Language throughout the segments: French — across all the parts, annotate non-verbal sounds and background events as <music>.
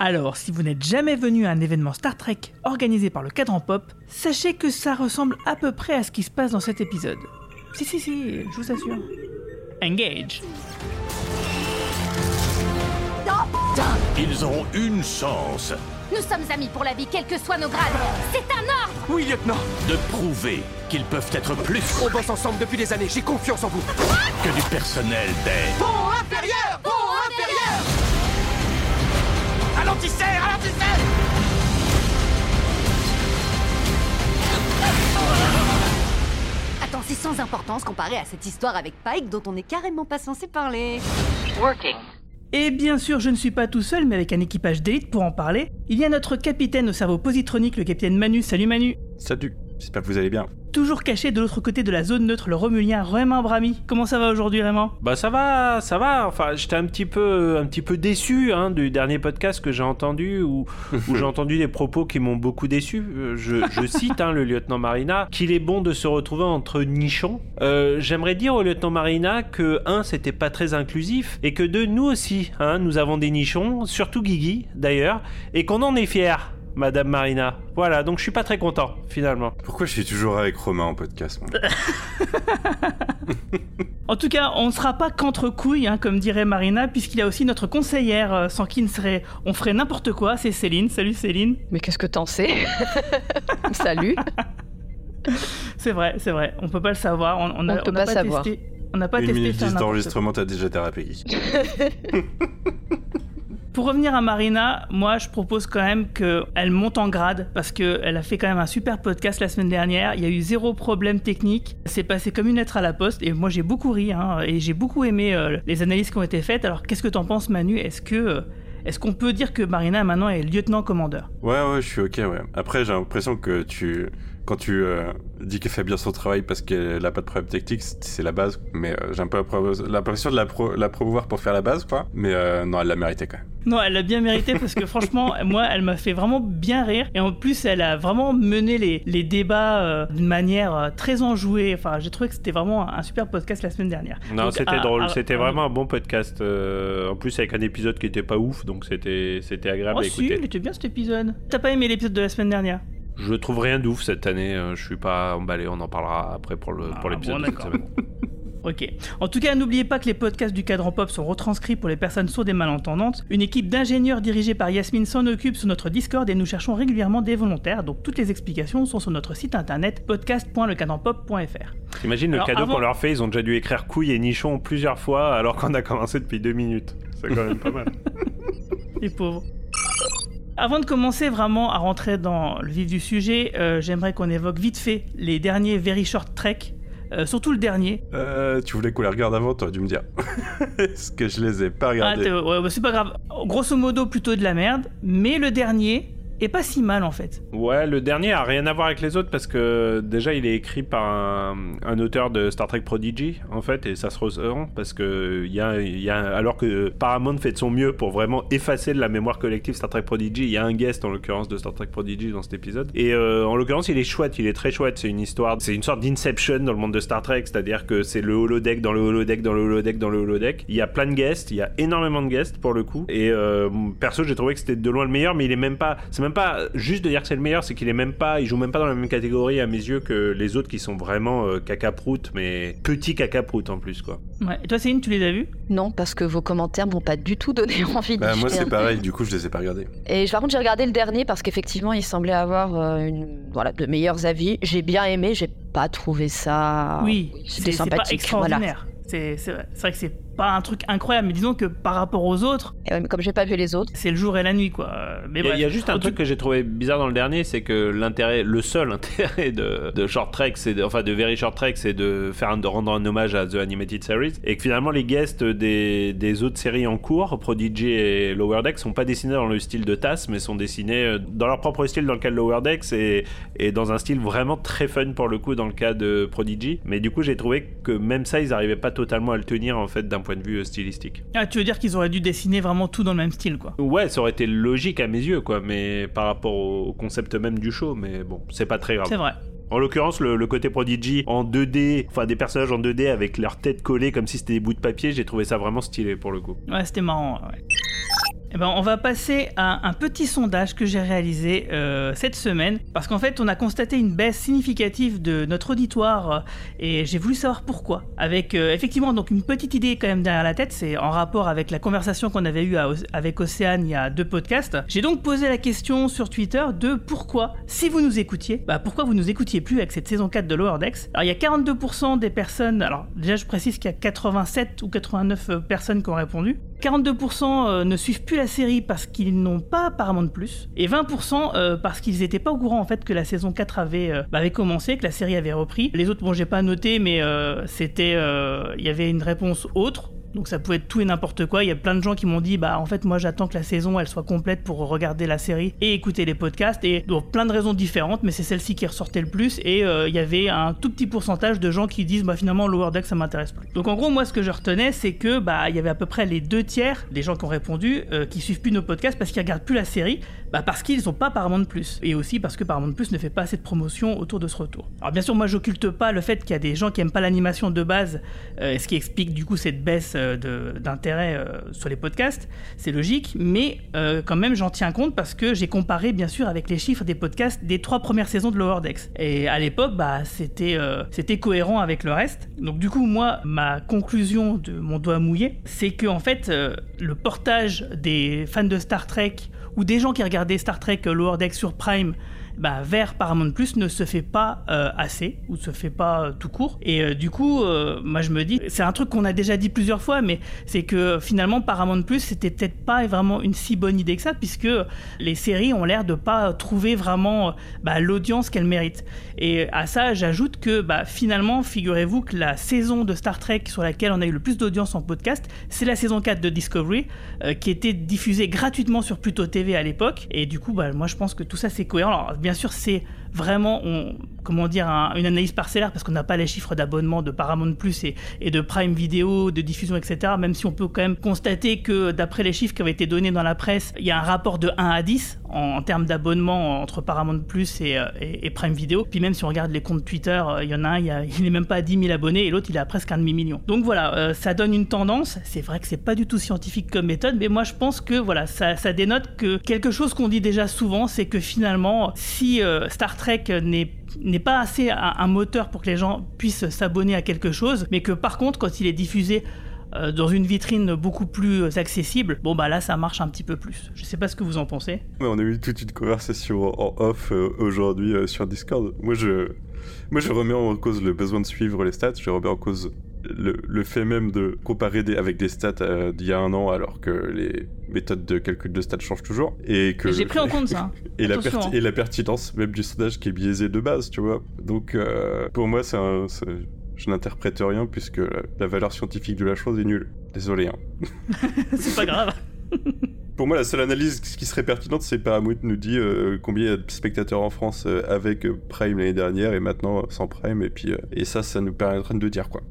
Alors, si vous n'êtes jamais venu à un événement Star Trek organisé par le Cadran Pop, sachez que ça ressemble à peu près à ce qui se passe dans cet épisode. Si, si, si, je vous assure. Engage. Ils ont une chance Nous sommes amis pour la vie, quels que soient nos grades. C'est un ordre Oui, lieutenant de prouver qu'ils peuvent être plus On bosse ensemble depuis des années, j'ai confiance en vous que du personnel des... Pont inférieur Ralentissez Ralentissez Attends, c'est sans importance comparé à cette histoire avec Pike dont on n'est carrément pas censé parler. Et bien sûr, je ne suis pas tout seul, mais avec un équipage d'élite pour en parler. Il y a notre capitaine au cerveau positronique, le capitaine Manu. Salut Manu Salut, j'espère que vous allez bien. Toujours caché de l'autre côté de la zone neutre, le Romulien Raymond Brami. Comment ça va aujourd'hui, Raymond? Bah ça va, ça va. Enfin, j'étais un petit peu, un petit peu déçu hein, du dernier podcast que j'ai entendu où, où j'ai <laughs> entendu des propos qui m'ont beaucoup déçu. Euh, Je, je cite hein, le lieutenant Marina qu'il est bon de se retrouver entre nichons. Euh, J'aimerais dire au lieutenant Marina que un, c'était pas très inclusif et que deux, nous aussi, hein, nous avons des nichons, surtout Guigui d'ailleurs, et qu'on en est fiers. Madame Marina. Voilà, donc je suis pas très content, finalement. Pourquoi je suis toujours avec Romain en podcast moi? <laughs> En tout cas, on ne sera pas qu'entre couilles, hein, comme dirait Marina, puisqu'il y a aussi notre conseillère, euh, sans qui ne serait, on ferait n'importe quoi, c'est Céline. Salut Céline. Mais qu'est-ce que t'en sais? <laughs> Salut. C'est vrai, c'est vrai, on peut pas le savoir. On, on a- On peut n'a pas savoir. Testé, on n'a pas Une testé minute 10 n'importe d'enregistrement, t'as déjà dérapé. <laughs> Pour revenir à Marina, moi je propose quand même qu'elle monte en grade parce qu'elle a fait quand même un super podcast la semaine dernière. Il y a eu zéro problème technique. C'est passé comme une lettre à la poste et moi j'ai beaucoup ri hein, et j'ai beaucoup aimé euh, les analyses qui ont été faites. Alors qu'est-ce que t'en penses Manu? Est-ce que euh, est-ce qu'on peut dire que Marina maintenant est lieutenant-commandeur? Ouais, ouais, je suis ok, ouais. Après, j'ai l'impression que tu. Quand tu euh, dis qu'elle fait bien son travail parce qu'elle a pas de problème technique, c'est la base. Mais euh, j'ai un peu l'impression de la, pro- la promouvoir pour faire la base, quoi. Mais euh, non, elle l'a mérité quand même. Non, elle l'a bien mérité parce que franchement, <laughs> moi, elle m'a fait vraiment bien rire. Et en plus, elle a vraiment mené les, les débats euh, d'une manière euh, très enjouée. Enfin, j'ai trouvé que c'était vraiment un super podcast la semaine dernière. Non, c'était ah, drôle, ah, c'était ah, vraiment un bon podcast. euh, en plus, avec un épisode qui était pas ouf, donc c'était c'était agréable Oh à si, écouter. il était bien cet épisode. T'as pas aimé l'épisode de la semaine dernière? Je trouve rien d'ouf cette année, euh, je suis pas emballé, on en parlera après pour le Ah, pour l'épisode bon. <laughs> Ok. En tout cas, n'oubliez pas que les podcasts du cadran pop sont retranscrits pour les personnes sourdes et malentendantes. Une équipe d'ingénieurs dirigée par Yasmine s'en occupe sur notre Discord et nous cherchons régulièrement des volontaires. Donc toutes les explications sont sur notre site internet podcast.lecadranpop.fr. T'imagines le cadeau avant- qu'on leur fait, ils ont déjà dû écrire couilles et nichons plusieurs fois alors qu'on a commencé depuis deux minutes. C'est quand même pas mal. <laughs> Les pauvres. Avant de commencer vraiment à rentrer dans le vif du sujet, euh, j'aimerais qu'on évoque vite fait les derniers Very Short Trek, euh, surtout le dernier. Euh, tu voulais qu'on les regarde avant, t'aurais dû me dire. <laughs> Est-ce que je les ai pas Ah, regardés ouais, bah, c'est pas grave. Grosso modo, plutôt de la merde, mais le dernier est pas si mal en fait. Ouais, le dernier a rien à voir avec les autres parce que déjà il est écrit par un, auteur de Star Trek Prodigy en fait et ça se ressent parce que il y a, y a alors que Paramount fait de son mieux pour vraiment effacer de la mémoire collective Star Trek Prodigy, il y a un guest en l'occurrence de Star Trek Prodigy dans cet épisode et euh, en l'occurrence il est chouette, il est très chouette, c'est une histoire, c'est une sorte d'inception dans le monde de Star Trek, c'est-à-dire que c'est le holodeck dans le holodeck dans le holodeck dans le holodeck. Il y a plein de guests, il y a énormément de guests pour le coup et euh, perso j'ai trouvé que c'était de loin le meilleur mais il est même pas c'est même pas juste de dire que c'est le meilleur c'est qu'il est même pas il joue même pas dans la même catégorie à mes yeux que les autres qui sont vraiment euh, caca prout mais petit caca prout en plus quoi Ouais. Et toi, Céline, tu les as vus? Non, parce que vos commentaires m'ont pas du tout donné <laughs> envie de Bah, moi, c'est pareil, du coup, je les ai pas regardés. Et par contre, j'ai regardé le dernier parce qu'effectivement, il semblait avoir euh, une, voilà, de meilleurs avis. J'ai bien aimé, j'ai pas trouvé ça. Oui, c'était c'est pas sympathique. extraordinaire. C'est c'est vrai, c'est vrai que c'est pas un truc incroyable, mais disons que par rapport aux autres, Et ouais, mais comme j'ai pas vu les autres, c'est le jour et la nuit, quoi. Euh, Mais Il y, a- bref. il y a juste un truc que j'ai trouvé bizarre dans le dernier, c'est que l'intérêt, le seul <laughs> intérêt de, de Short Trek, c'est de- enfin de Very Short Trek, c'est de faire un- de rendre un hommage à The Animated Series, et que finalement les guests des, des autres séries en cours, Prodigy et Lower Decks, sont pas dessinés dans le style de TAS, mais sont dessinés euh, dans leur propre style dans le cas de Lower Decks et, et dans un style vraiment très fun pour le coup dans le cas de Prodigy. Mais du coup, j'ai trouvé que même ça, ils arrivaient pas totalement à le tenir en fait d'un point de vue euh, stylistique. Ah, tu veux dire qu'ils auraient dû dessiner vraiment tout dans le même style, quoi. Ouais, ça aurait été logique à mes yeux, quoi, mais par rapport au concept même du show, mais bon, c'est pas très grave. C'est vrai. En l'occurrence, le, le côté Prodigy en 2D, enfin des personnages en 2D avec leur tête collée comme si c'était des bouts de papier, j'ai trouvé ça vraiment stylé pour le coup. Ouais, c'était marrant. ouais. Eh ben, on va passer à un petit sondage que j'ai réalisé euh, cette semaine parce qu'en fait, on a constaté une baisse significative de notre auditoire euh, et j'ai voulu savoir pourquoi. Avec euh, effectivement donc une petite idée quand même derrière la tête, c'est en rapport avec la conversation qu'on avait eue avec Océane il y a deux podcasts. J'ai donc posé la question sur Twitter de pourquoi, si vous nous écoutiez, bah pourquoi vous nous écoutiez plus avec cette saison 4 de Lower Decks. Alors il y a 42% des personnes, alors déjà je précise qu'il y a 87 ou 89 euh, personnes qui ont répondu. 42% euh, ne suivent plus la série parce qu'ils n'ont pas Paramount Plus et 20% euh, parce qu'ils n'étaient pas au courant en fait que la saison 4 avait, euh, avait commencé, que la série avait repris. Les autres, bon, j'ai pas noté, mais c'était, il y avait une réponse autre. Donc ça pouvait être tout et n'importe quoi. Il y a plein de gens qui m'ont dit bah en fait moi j'attends que la saison elle soit complète pour regarder la série et écouter les podcasts et donc plein de raisons différentes mais c'est celle-ci qui ressortait le plus et euh, il y avait un tout petit pourcentage de gens qui disent bah finalement Lower Deck ça m'intéresse plus. Donc en gros moi ce que je retenais c'est que bah il y avait à peu près les deux tiers des gens qui ont répondu euh, qui suivent plus nos podcasts parce qu'ils regardent plus la série bah parce qu'ils n'ont pas Paramount Plus et aussi parce que Paramount Plus ne fait pas assez de promotion autour de ce retour. Alors bien sûr moi j'occulte pas le fait qu'il y a des gens qui aiment pas l'animation de base euh, ce qui explique du coup cette baisse d'intérêt euh, sur les podcasts, c'est logique, mais euh, quand même j'en tiens compte parce que j'ai comparé bien sûr avec les chiffres des podcasts des trois premières saisons de Lower Decks. Et à l'époque, bah, c'était euh, cohérent avec le reste. Donc du coup, moi, ma conclusion de mon doigt mouillé, c'est que en fait, euh, le portage des fans de Star Trek ou des gens qui regardaient Star Trek euh, Lower Decks sur Prime bah, vers Paramount Plus ne se fait pas euh, assez ou se fait pas euh, tout court. Et euh, du coup, moi je me dis, c'est un truc qu'on a déjà dit plusieurs fois, mais c'est que finalement Paramount Plus c'était peut-être pas vraiment une si bonne idée que ça, puisque les séries ont l'air de pas trouver vraiment bah, l'audience qu'elles méritent. Et à ça, j'ajoute que bah, finalement, figurez-vous que la saison de Star Trek sur laquelle on a eu le plus d'audience en podcast, c'est la saison 4 de Discovery, qui était diffusée gratuitement sur Pluto TV à l'époque. Et du coup, bah, moi je pense que tout ça c'est cohérent. Alors bien sûr, c'est vraiment, on- comment dire, un- une analyse parcellaire parce qu'on n'a pas les chiffres d'abonnement de Paramount Plus et, de Prime Video, de diffusion, etc. Même si on peut quand même constater que d'après les chiffres qui avaient été donnés dans la presse, il y a un rapport de 1 à 10 en, termes d'abonnement entre Paramount Plus et, euh, et- Prime Video. Puis même si on regarde les comptes Twitter, euh, il y en a un, il, y a- <laughs> il est même pas à 10 000 abonnés et l'autre il a presque un demi-million. Donc voilà, euh, ça donne une tendance. C'est vrai que c'est pas du tout scientifique comme méthode, mais moi je pense que voilà, ça, ça dénote que quelque chose qu'on dit déjà souvent, c'est que finalement, si euh, Trek n'est pas assez un, moteur pour que les gens puissent s'abonner à quelque chose, mais que par contre, quand il est diffusé euh, dans une vitrine beaucoup plus accessible, bon bah là ça marche un petit peu plus. Je sais pas ce que vous en pensez. On a eu toute une conversation en off euh, aujourd'hui euh, sur Discord. Moi je, moi, je remets en cause le besoin de suivre les stats. Je remets en cause le, le fait même de comparer des, avec des stats euh, d'il y a un an alors que les méthodes de calcul de stats changent toujours. Et que J'ai pris en compte ça. <laughs> et la, hein. et la pertinence même du sondage qui est biaisé de base, tu vois. Donc euh, pour moi, c'est- je n'interprète rien puisque la, la valeur scientifique de la chose est nulle. Désolé. Hein. <laughs> c'est pas grave. <laughs> Pour moi, la seule analyse qui serait pertinente, c'est Paramount nous dit euh, combien il y a de spectateurs en France euh, avec euh, Prime l'année dernière et maintenant sans Prime. Et puis, et ça, ça nous permettrait de dire quoi.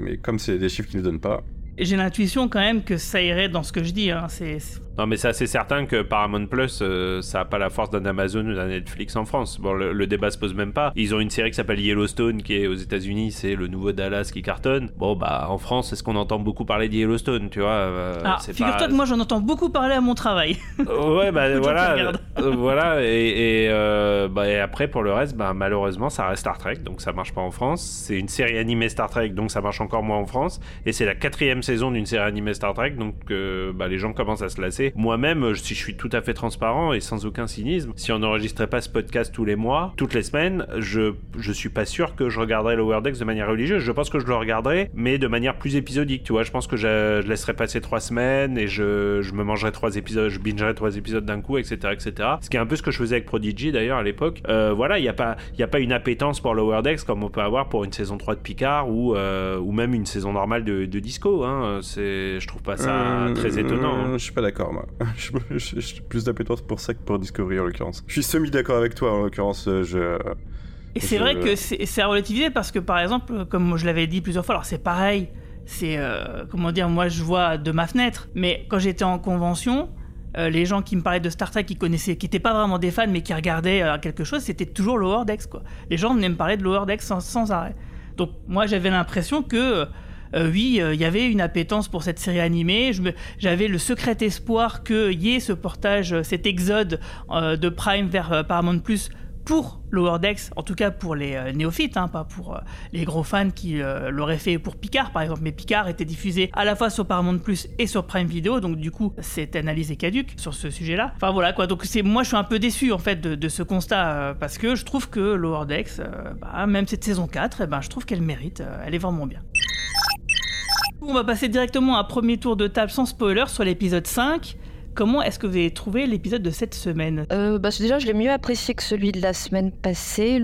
Mais comme c'est des chiffres qui ne donnent pas. J'ai l'intuition quand même que ça irait dans ce que je dis. Hein. Non, mais c'est assez certain que Paramount Plus, euh, ça a pas la force d'un Amazon ou d'un Netflix en France. Bon, le, le débat se pose même pas. Ils ont une série qui s'appelle Yellowstone, qui est aux États-Unis, c'est le nouveau Dallas qui cartonne. Bon, bah, en France, est-ce qu'on entend beaucoup parler de Yellowstone, tu vois euh, Ah, figure-toi pas- que moi j'en entends beaucoup parler à mon travail. <laughs> ouais, bah <laughs> voilà, euh, voilà, et, et, euh, bah, et après pour le reste, bah, malheureusement, ça reste Star Trek, donc ça marche pas en France. C'est une série animée Star Trek, donc ça marche encore moins en France. Et c'est la quatrième saison d'une série animée Star Trek, donc bah, les gens commencent à se lasser. Moi-même, si je suis tout à fait transparent et sans aucun cynisme, si on n'enregistrait pas ce podcast tous les mois, toutes les semaines, je, je suis pas sûr que je regarderais Lower Decks de manière religieuse. Je pense que je le regarderai, mais de manière plus épisodique, tu vois. Je pense que je, je laisserai passer trois semaines et je, je me mangerai trois épisodes, je bingerai trois épisodes d'un coup, etc., etc. Ce qui est un peu ce que je faisais avec Prodigy d'ailleurs à l'époque. Euh, voilà, il n'y a pas, il y a pas une appétence pour Lower Decks comme on peut avoir pour une saison 3 de Picard ou, euh, ou même une saison normale de, de Disco. Hein. C'est, je trouve pas ça Euh, très étonnant. hein. Je suis pas d'accord, moi. <laughs> J'ai plus d'appétence pour ça que pour Discovery, en l'occurrence. Je suis semi-d'accord avec toi, en l'occurrence. euh, Je... Et c'est Je- vrai que c'est c'est à relativiser parce que par exemple, comme je l'avais dit plusieurs fois, alors c'est pareil, c'est euh, comment dire, moi je vois de ma fenêtre, mais quand j'étais en convention, euh, les gens qui me parlaient de Star Trek, qui connaissaient, qui n'étaient pas vraiment des fans, mais qui regardaient euh, quelque chose, c'était toujours Lower Decks quoi. Les gens venaient me parler de Lower Decks sans, sans arrêt. Donc moi j'avais l'impression que euh, oui, euh, il y avait une appétence pour cette série animée. J'avais le secret espoir qu'il y ait ce portage, euh, cet exode de Prime vers Paramount Plus pour Lower Decks, en tout cas pour les euh, néophytes, hein, pas pour euh, les gros fans qui euh, l'auraient fait pour Picard par exemple. Mais Picard était diffusé à la fois sur Paramount Plus et sur Prime Video, donc du coup cette analyse est caduque sur ce sujet-là. Enfin voilà quoi, donc c'est moi je suis un peu déçu en fait de, ce constat parce que je trouve que Lower Decks, bah, même cette saison 4, eh ben, je trouve qu'elle mérite, elle est vraiment bien. On va passer directement à un premier tour de table sans spoiler sur l'épisode 5. Comment est-ce que vous avez trouvé l'épisode de cette semaine? Euh, bah, déjà, je l'ai mieux apprécié que celui de la semaine passée.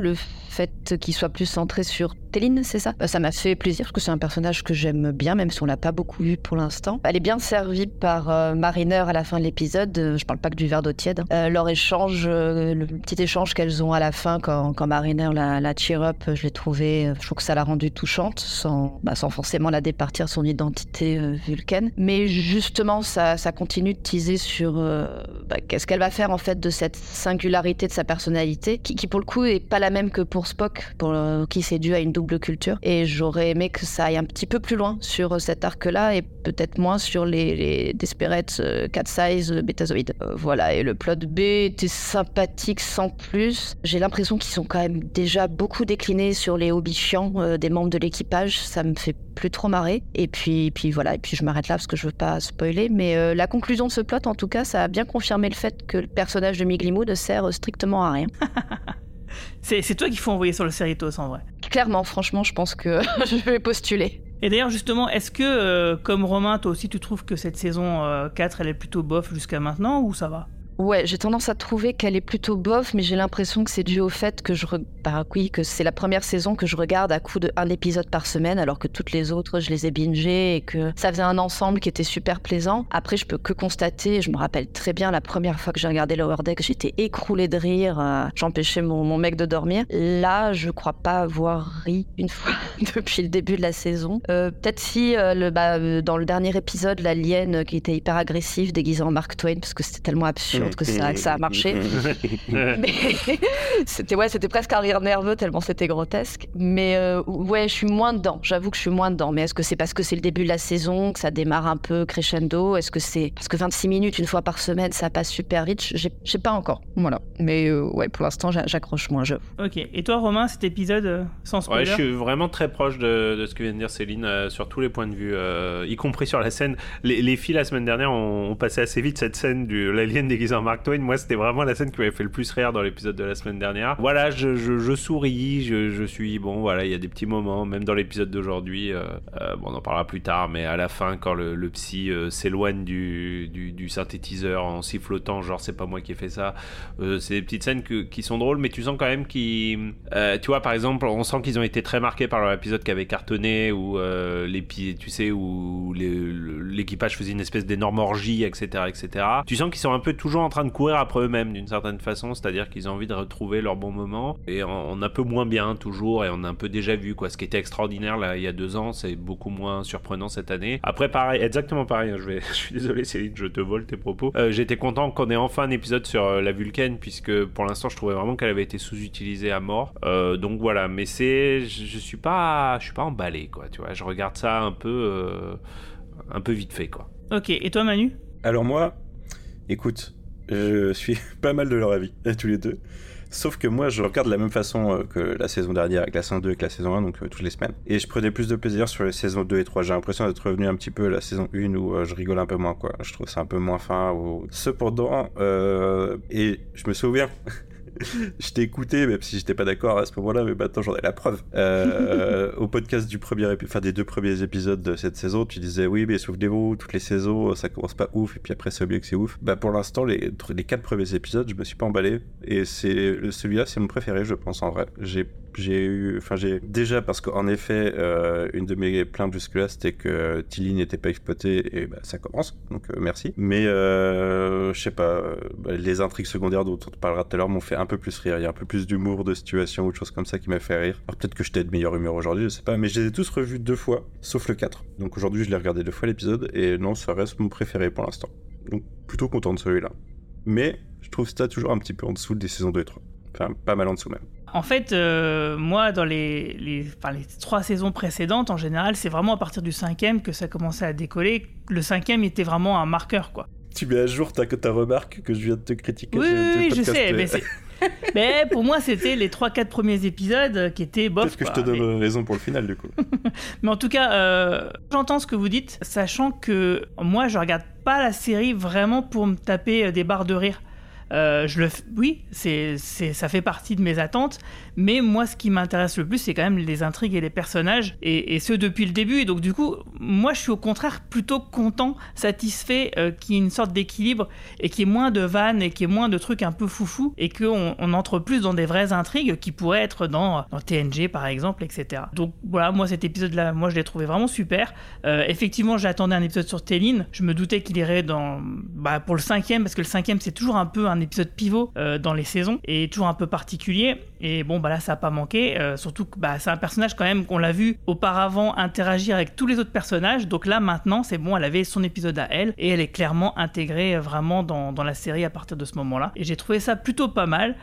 Fait qu'il soit plus centré sur Téline, c'est ça? Euh, Ça m'a fait plaisir parce que c'est un personnage que j'aime bien, même si on l'a pas beaucoup vu pour l'instant. Elle est bien servie par euh, Mariner à la fin de l'épisode. Euh, je parle pas que du verre d'eau tiède. hein. Leur échange, le petit échange qu'elles ont à la fin quand, quand Mariner la, la cheer up, je l'ai trouvé, je trouve que ça l'a rendue touchante, sans, bah, sans forcément la départir son identité vulcaine. Mais justement, ça, ça continue de teaser sur bah, qu'est-ce qu'elle va faire en fait de cette singularité de sa personnalité, qui, qui pour le coup est pas la même que pour Spock, pour euh, qui c'est dû à une double culture. Et j'aurais aimé que ça aille un petit peu plus loin sur euh, cet arc-là et peut-être moins sur les, les Desperate euh, Cat Size euh, Betazoïdes. Euh, voilà, et le plot B était sympathique sans plus. J'ai l'impression qu'ils sont quand même déjà beaucoup déclinés sur les hobbies chiants des membres de l'équipage. Ça me fait plus trop marrer. Et puis, puis voilà, et puis je m'arrête là parce que je veux pas spoiler. Mais la conclusion de ce plot, en tout cas, ça a bien confirmé le fait que le personnage de Miglimou ne sert strictement à rien. <laughs> C'est toi qu'il faut envoyer sur le Cerritos en vrai. Clairement, franchement, je pense que <laughs> je vais postuler. Et d'ailleurs, justement, est-ce que, euh, comme Romain, toi aussi, tu trouves que cette saison euh, 4, elle est plutôt bof jusqu'à maintenant ou ça va? Ouais, j'ai tendance à trouver qu'elle est plutôt bof, mais j'ai l'impression que c'est dû au fait que je, re- bah oui, que c'est la première saison que je regarde à coup de un épisode par semaine, alors que toutes les autres, je les ai bingées et que ça faisait un ensemble qui était super plaisant. Après, je peux que constater, je me rappelle très bien la première fois que j'ai regardé Lower Deck, j'étais écroulée de rire, euh, j'empêchais mon, mec de dormir. Là, je crois pas avoir ri une fois <laughs> depuis le début de la saison. Euh, Peut-être si euh, bah, euh, dans le dernier épisode, l'alien euh, qui était hyper agressif, déguisé en Mark Twain, parce que c'était tellement absurde que ça, que ça a marché. <laughs> Mais c'était ouais, c'était presque un rire nerveux tellement c'était grotesque. Mais euh, ouais, je suis moins dedans. J'avoue que je suis moins dedans. Mais est-ce que c'est parce que c'est le début de la saison que ça démarre un peu crescendo? Est-ce que c'est parce que 26 minutes une fois par semaine, ça passe super vite? Je sais pas encore. Voilà. Mais euh, ouais, pour l'instant, j'a- j'accroche moins. Je. Ok. Et toi, Romain, cet épisode euh, sans spoiler Ouais, je suis vraiment très proche de, de ce que vient de dire Céline euh, sur tous les points de vue, euh, y compris sur la scène. Les, les filles la semaine dernière ont, ont passé assez vite cette scène du l'alien déguisé Mark Twain. Moi, c'était vraiment la scène qui m'avait fait le plus rire dans l'épisode de la semaine dernière. Voilà, je, souris, je, suis bon. Voilà, il y a des petits moments, même dans l'épisode d'aujourd'hui. euh, euh, bon, on en parlera plus tard, mais à la fin, quand le, psy euh, s'éloigne du, synthétiseur en sifflotant, genre c'est pas moi qui ai fait ça. C'est des petites scènes qui sont drôles, mais tu sens quand même qu'ils. tu vois, par exemple, on sent qu'ils ont été très marqués par leur épisode qui avait cartonné, où les tu sais, où l'équipage faisait une espèce d'énorme orgie, etc., etc. Tu sens qu'ils sont un peu toujours en train de courir après eux-mêmes d'une certaine façon, c'est-à-dire qu'ils ont envie de retrouver leur bon moment, et on, on un peu moins bien toujours, et on a un peu déjà vu quoi. Ce qui était extraordinaire là il y a deux ans, c'est beaucoup moins surprenant cette année. Après, pareil, exactement pareil. hein, je vais, <laughs> je suis désolé, Céline, je te vole tes propos. Euh, J'étais content qu'on ait enfin un épisode sur euh, la Vulcaine, puisque pour l'instant, je trouvais vraiment qu'elle avait été sous-utilisée à mort. Euh, donc voilà, mais c'est, je, je suis pas, je suis pas emballé quoi. Tu vois, je regarde ça un peu, euh, un peu vite fait quoi. Ok. Et toi, Manu? Alors moi, écoute, je suis <laughs> pas mal de leur avis, tous les deux. Sauf que moi, je regarde de la même façon euh, que la saison dernière, avec la saison 2 et la saison 1, donc euh, toutes les semaines. Et je prenais plus de plaisir sur les saisons 2 et 3. J'ai l'impression d'être revenu un petit peu à la saison 1 où euh, je rigole un peu moins, quoi. Je trouve ça un peu moins fin. Ou... Cependant, euh, et je me souviens. Je t'ai écouté, même si j'étais pas d'accord à ce moment-là, mais maintenant j'en ai la preuve. Euh, <laughs> au podcast du premier enfin des deux premiers épisodes de cette saison, tu disais oui, mais souvenez-vous, toutes les saisons, ça commence pas ouf, et puis après c'est oublié que c'est ouf. Bah pour l'instant, les, quatre premiers épisodes, je me suis pas emballé, et c'est celui-là, c'est mon préféré, je pense en vrai. J'ai eu, enfin j'ai déjà parce qu'en effet, euh, une de mes plaintes jusque-là, c'était que Tilly n'était pas exploité, et bah ça commence, donc euh, merci. Mais euh, je sais pas, bah, les intrigues secondaires dont on te parlera tout à l'heure m'ont fait un peu plus rire. Il y a un peu plus d'humour, de situation ou de choses comme ça qui m'a fait rire. Alors peut-être que j'étais de meilleure humeur aujourd'hui, je sais pas, mais je les ai tous revus deux fois, sauf le 4. Donc aujourd'hui, je l'ai regardé deux fois l'épisode, et non, ça reste mon préféré pour l'instant. Donc plutôt content de celui-là. Mais je trouve ça toujours un petit peu en dessous des saisons 2 et 3. Enfin, pas mal en dessous même. En fait, euh, moi, dans les, les, enfin, les trois saisons précédentes, en général, c'est vraiment à partir du cinquième que ça commençait à décoller. Le cinquième était vraiment un marqueur, quoi. Tu mets à jour ta, ta remarque que je viens de te critiquer. Oui, oui, je sais, euh, <laughs> mais, pour moi, c'était les 3-4 premiers épisodes qui étaient bof. Peut-être que je te Mais- donne raison pour le final, du coup. <laughs> Mais en tout cas, euh, j'entends ce que vous dites, sachant que moi, je regarde pas la série vraiment pour me taper des barres de rire. Euh, je le oui, c'est, ça fait partie de mes attentes, mais moi, ce qui m'intéresse le plus, c'est quand même les intrigues et les personnages, et, ce depuis le début. Et donc, du coup, moi, je suis au contraire plutôt content, satisfait euh, qu'il y ait une sorte d'équilibre et qu'il y ait moins de vannes et qu'il y ait moins de trucs un peu foufou et qu'on on entre plus dans des vraies intrigues qui pourraient être dans, dans TNG par exemple, etc. Donc voilà, moi cet épisode-là, moi je l'ai trouvé vraiment super. Euh, effectivement, j'attendais un épisode sur Téline. Je me doutais qu'il irait dans, bah, pour le cinquième parce que le cinquième c'est toujours un peu un épisode pivot euh, dans les saisons et toujours un peu particulier. Et bon, bah là ça a pas manqué. Euh, surtout que bah, c'est un personnage quand même qu'on l'a vu auparavant interagir avec tous les autres personnages. Donc là maintenant c'est bon, elle avait son épisode à elle et elle est clairement intégrée euh, vraiment dans, la série à partir de ce moment-là. Et j'ai trouvé ça plutôt pas mal.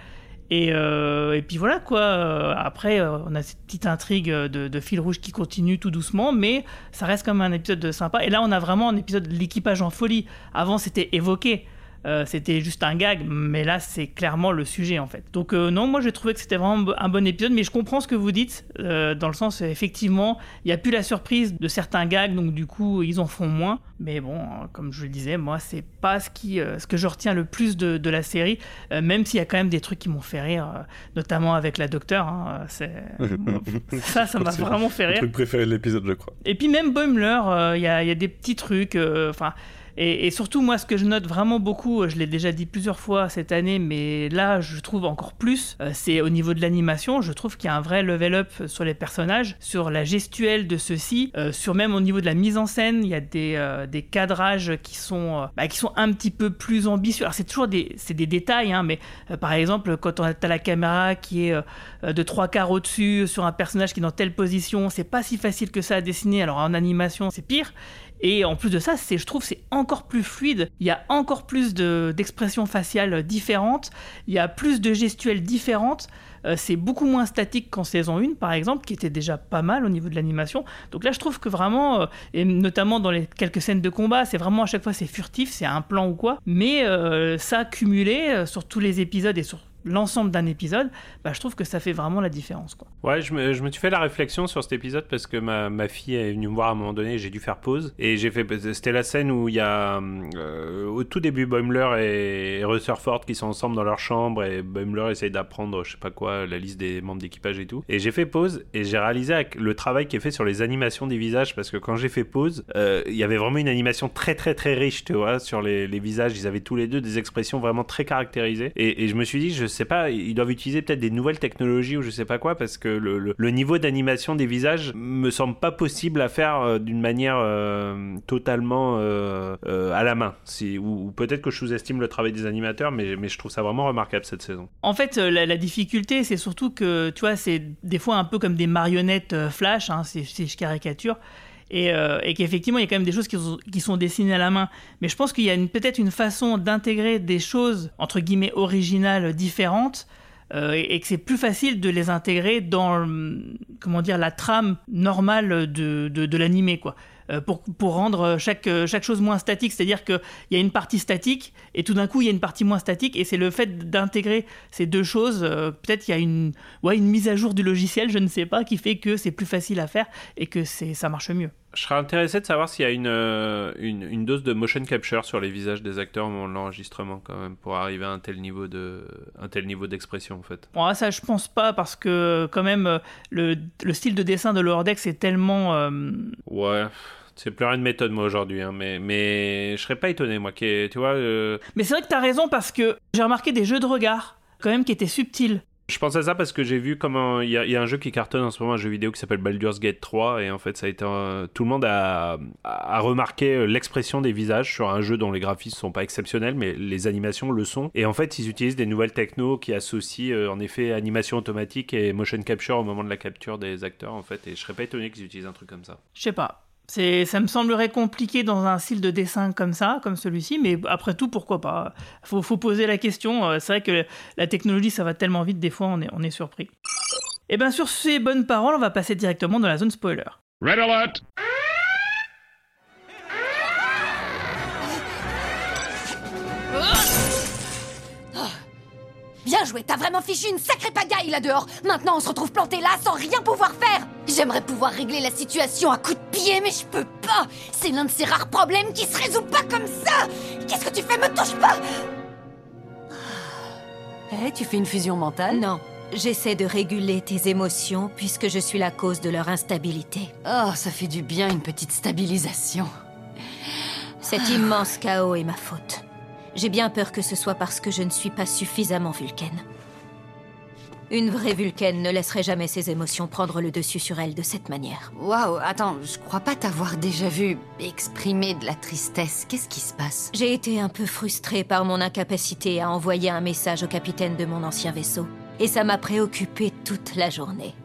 Et, et puis voilà quoi. Après, on a cette petite intrigue de, fil rouge qui continue tout doucement, mais ça reste même un épisode de sympa. Et là, on a vraiment un épisode de l'équipage en folie. Avant, c'était évoqué. Euh, c'était juste un gag, mais là c'est clairement le sujet en fait. Donc euh, non, moi j'ai trouvé que c'était vraiment un bon épisode, mais je comprends ce que vous dites, euh, dans le sens effectivement, il n'y a plus la surprise de certains gags, donc du coup ils en font moins. Mais bon, comme je le disais, moi c'est pas ce, qui, ce que je retiens le plus de, de la série, même s'il y a quand même des trucs qui m'ont fait rire, notamment avec la docteure. hein, <laughs> ça, ça m'a vraiment fait rire. truc préféré de l'épisode, je crois. Et puis même Boimler, il y, a, il y a des petits trucs. Enfin. Et, surtout, moi, ce que je note vraiment beaucoup, euh, je l'ai déjà dit plusieurs fois cette année, mais là, je trouve encore plus, euh, c'est au niveau de l'animation. Je trouve qu'il y a un vrai level up sur les personnages, sur la gestuelle de ceux-ci, euh, sur même au niveau de la mise en scène. Il y a des, des cadrages qui sont, bah, qui sont un petit peu plus ambitieux. Alors, c'est toujours des, des détails, hein, mais par exemple, quand on a la caméra qui est de trois quarts au-dessus sur un personnage qui est dans telle position, c'est pas si facile que ça à dessiner. Alors en animation, c'est pire. Et en plus de ça, c'est, je trouve, c'est encore plus fluide. Il y a encore plus de, d'expressions faciales différentes. Il y a plus de gestuelles différentes. Euh, c'est beaucoup moins statique qu'en saison 1, par exemple, qui était déjà pas mal au niveau de l'animation. Donc là, je trouve que vraiment, euh, et notamment dans les quelques scènes de combat, c'est vraiment à chaque fois c'est furtif, c'est un plan ou quoi. Mais euh, ça cumulé sur tous les épisodes et sur l'ensemble d'un épisode, bah, je trouve que ça fait vraiment la différence. Quoi. Ouais, je me, je me suis fait la réflexion sur cet épisode parce que ma, ma fille est venue me voir à un moment donné, j'ai dû faire pause. Et j'ai fait. C'était la scène où il y a. euh, au tout début, Boimler et, et Rutherford qui sont ensemble dans leur chambre et Boimler essaye d'apprendre, je sais pas quoi, la liste des membres d'équipage et tout. Et j'ai fait pause et j'ai réalisé avec le travail qui est fait sur les animations des visages parce que quand j'ai fait pause, euh, il y avait vraiment une animation très très très riche, tu vois, sur les, visages. Ils avaient tous les deux des expressions vraiment très caractérisées. Et, et je me suis dit, je sais pas, ils doivent utiliser peut-être des nouvelles technologies ou je sais pas quoi parce que le, niveau d'animation des visages me semble pas possible à faire euh, d'une manière euh, totalement euh, à la main. Ou peut-être que je sous-estime le travail des animateurs, mais, je trouve ça vraiment remarquable cette saison. En fait, la, difficulté, c'est surtout que, tu vois, c'est des fois un peu comme des marionnettes flash, hein, si, si je caricature, et, euh, et qu'effectivement, il y a quand même des choses qui sont, dessinées à la main. Mais je pense qu'il y a peut-être une façon d'intégrer des choses, entre guillemets, originales, différentes, euh, et, que c'est plus facile de les intégrer dans, comment dire, la trame normale de, de, l'animé, quoi. euh, pour, pour rendre chaque, chaque chose moins statique. C'est-à-dire qu'il y a une partie statique et tout d'un coup il y a une partie moins statique et c'est le fait d'intégrer ces deux choses. Peut-être qu'il y a une, ouais, une mise à jour du logiciel, je ne sais pas, qui fait que c'est plus facile à faire et que ça marche mieux. Je serais intéressé de savoir s'il y a une, euh, une, une dose de motion capture sur les visages des acteurs au moment de l'enregistrement quand même pour arriver à un tel niveau de un tel niveau d'expression en fait. Bon, ça, je pense pas parce que quand même euh, le, le style de dessin de Lower Decks est tellement euh, Ouais, c'est plus rien de méthode moi aujourd'hui, hein, mais mais je serais pas étonné moi qui tu vois. euh, Mais c'est vrai que t'as raison parce que j'ai remarqué des jeux de regard quand même qui étaient subtils. Je pense à ça parce que j'ai vu comment il y, a- un jeu qui cartonne en ce moment, un jeu vidéo qui s'appelle Baldur's Gate 3, et en fait, ça a été tout le monde a, a remarqué euh, l'expression des visages sur un jeu dont les graphismes sont pas exceptionnels, mais les animations le sont. Et en fait, ils utilisent des nouvelles technos qui associent euh, en effet animation automatique et motion capture au moment de la capture des acteurs, en fait. Et je serais pas étonné qu'ils utilisent un truc comme ça. Je sais pas. C'est, ça me semblerait compliqué dans un style de dessin comme ça, comme celui-ci, mais après tout, pourquoi pas? Faut, faut poser la question. Euh, C'est vrai que la technologie, ça va tellement vite, des fois, on est, on est surpris. Et bien, sur ces bonnes paroles, on va passer directement dans la zone spoiler. Red alert! Bien joué, t'as vraiment fichu une sacrée pagaille là dehors. Maintenant, on se retrouve planté là sans rien pouvoir faire. J'aimerais pouvoir régler la situation à coups de pied, mais je peux pas. C'est l'un de ces rares problèmes qui se résout pas comme ça. Qu'est-ce que tu fais? Me touche pas. Eh, tu fais une fusion mentale? Non, j'essaie de réguler tes émotions puisque je suis la cause de leur instabilité. Oh, ça fait du bien une petite stabilisation. Cet immense chaos est ma faute. J'ai bien peur que ce soit parce que je ne suis pas suffisamment vulcaine. Une vraie vulcaine ne laisserait jamais ses émotions prendre le dessus sur elle de cette manière. Waouh, attends, je crois pas t'avoir déjà vu exprimer de la tristesse. Qu'est-ce qui se passe? J'ai été un peu frustrée par mon incapacité à envoyer un message au capitaine de mon ancien vaisseau. Et ça m'a préoccupée toute la journée.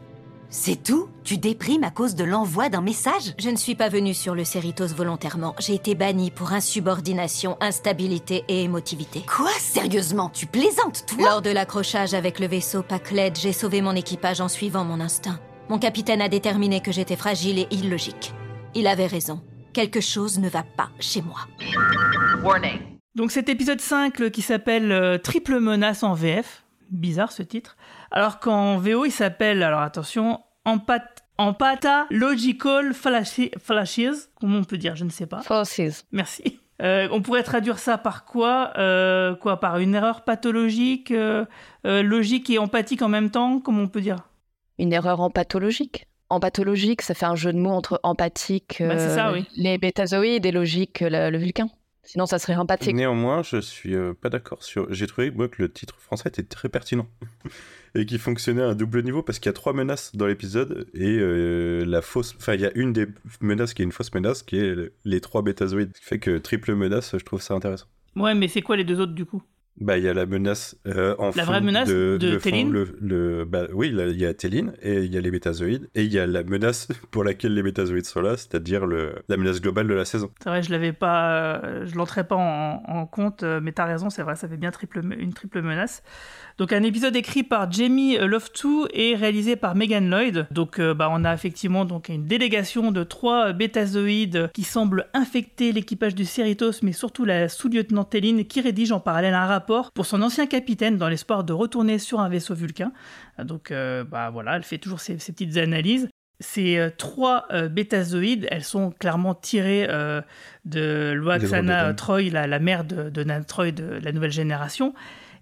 C'est tout? Tu déprimes à cause de l'envoi d'un message? Je ne suis pas venue sur le Cerritos volontairement. J'ai été bannie pour insubordination, instabilité et émotivité. Quoi? Sérieusement, tu plaisantes, toi? Lors de l'accrochage avec le vaisseau Pacled, j'ai sauvé mon équipage en suivant mon instinct. Mon capitaine a déterminé que j'étais fragile et illogique. Il avait raison. Quelque chose ne va pas chez moi. Donc cet épisode 5 le- qui s'appelle euh, Triple menace en VF, bizarre ce titre, alors qu'en VO il s'appelle, alors attention, Empat Empata Logical Fallacies, comment on peut dire, je ne sais pas. Forces. Merci. Euh, on pourrait traduire ça par quoi Euh, Quoi Par une erreur pathologique, euh, logique et empathique en même temps Comment on peut dire? Une erreur en pathologique. En pathologique, ça fait un jeu de mots entre empathique, Bah, c'est ça, oui. les bétazoïdes et logique, le, le vulcain. Sinon, ça serait empathique. Néanmoins, je suis euh, pas d'accord sur. J'ai trouvé moi que le titre français était très pertinent <laughs> et qui fonctionnait à un double niveau parce qu'il y a trois menaces dans l'épisode et euh, la fausse. Enfin, il y a une des menaces qui est une fausse menace qui est le- les trois bétazoïdes. Ce qui fait que triple menace, je trouve ça intéressant. Ouais, mais c'est quoi les deux autres du coup? Bah, il y a la menace euh, en La vraie menace de Téline le, le- bah, Oui, il y a Téline et il y a les bétazoïdes et il y a la menace <laughs> pour laquelle les bétazoïdes sont là, c'est-à-dire la menace globale de la saison. C'est vrai, je l'avais pas, euh, je l'entrais pas en, en compte, euh, mais t'as raison, c'est vrai, ça fait bien triple, une triple menace. Donc un épisode écrit par Jamie Loftu et réalisé par Megan Lloyd. Donc euh, bah, on a effectivement donc une délégation de trois bétazoïdes qui semblent infecter l'équipage du Cerritos, mais surtout la sous-lieutenant Téline qui rédige en parallèle un rapport pour son ancien capitaine dans l'espoir de retourner sur un vaisseau vulcain. Donc euh, bah voilà, elle fait toujours ses, ses petites analyses. Ces euh, trois euh, bétazoïdes, elles sont clairement tirées de Loaxana Troy, la, la mère de, de Nan Troy de la nouvelle génération.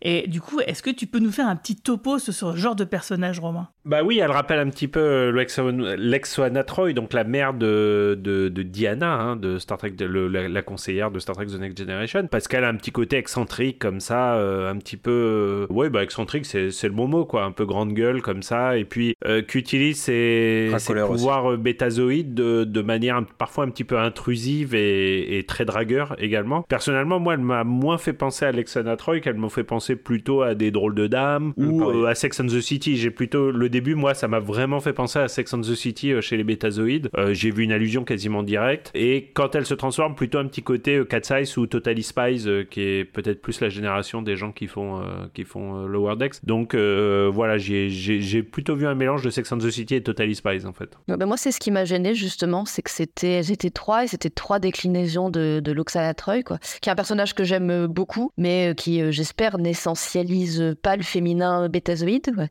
Et du coup, est-ce que tu peux nous faire un petit topo sur ce genre de personnage, Romain? Bah oui, elle rappelle un petit peu euh, l'ex- l'ex-Oana Troy, donc la mère de, de, de Diana, hein, de Star Trek, de- le- la, la conseillère de Star Trek The Next Generation, parce qu'elle a un petit côté excentrique comme ça, euh, un petit peu... euh, ouais, bah excentrique, c'est c'est le bon mot, quoi, un peu grande gueule comme ça, et puis euh, qu'utilise ses, aussi. pouvoirs euh, bétazoïdes de, de manière parfois un petit peu intrusive et, et très dragueur également. Personnellement, moi, elle m'a moins fait penser à l'ex-Oana Troy qu'elle m'a fait penser penser plutôt à des drôles de dames ou pareil. euh, à Sex and the City. J'ai plutôt le début, moi, ça m'a vraiment fait penser à Sex and the City euh, chez les bétazoïdes. Euh, J'ai vu une allusion quasiment directe. Et quand elle se transforme, plutôt un petit côté euh, Cat's Eyes ou Totally Spies, euh, qui est peut-être plus la génération des gens qui font euh, qui font euh, Lower Decks. Donc euh, voilà, j'ai plutôt vu un mélange de Sex and the City et Totally Spies en fait. Ouais, ben moi, c'est ce qui m'a gêné justement, c'est que c'était, c'était trois et c'était trois déclinaisons de, de Loxana Troy, quoi. Qui est un personnage que j'aime beaucoup, mais qui, euh, j'espère, n'essentialise pas le féminin bétazoïde.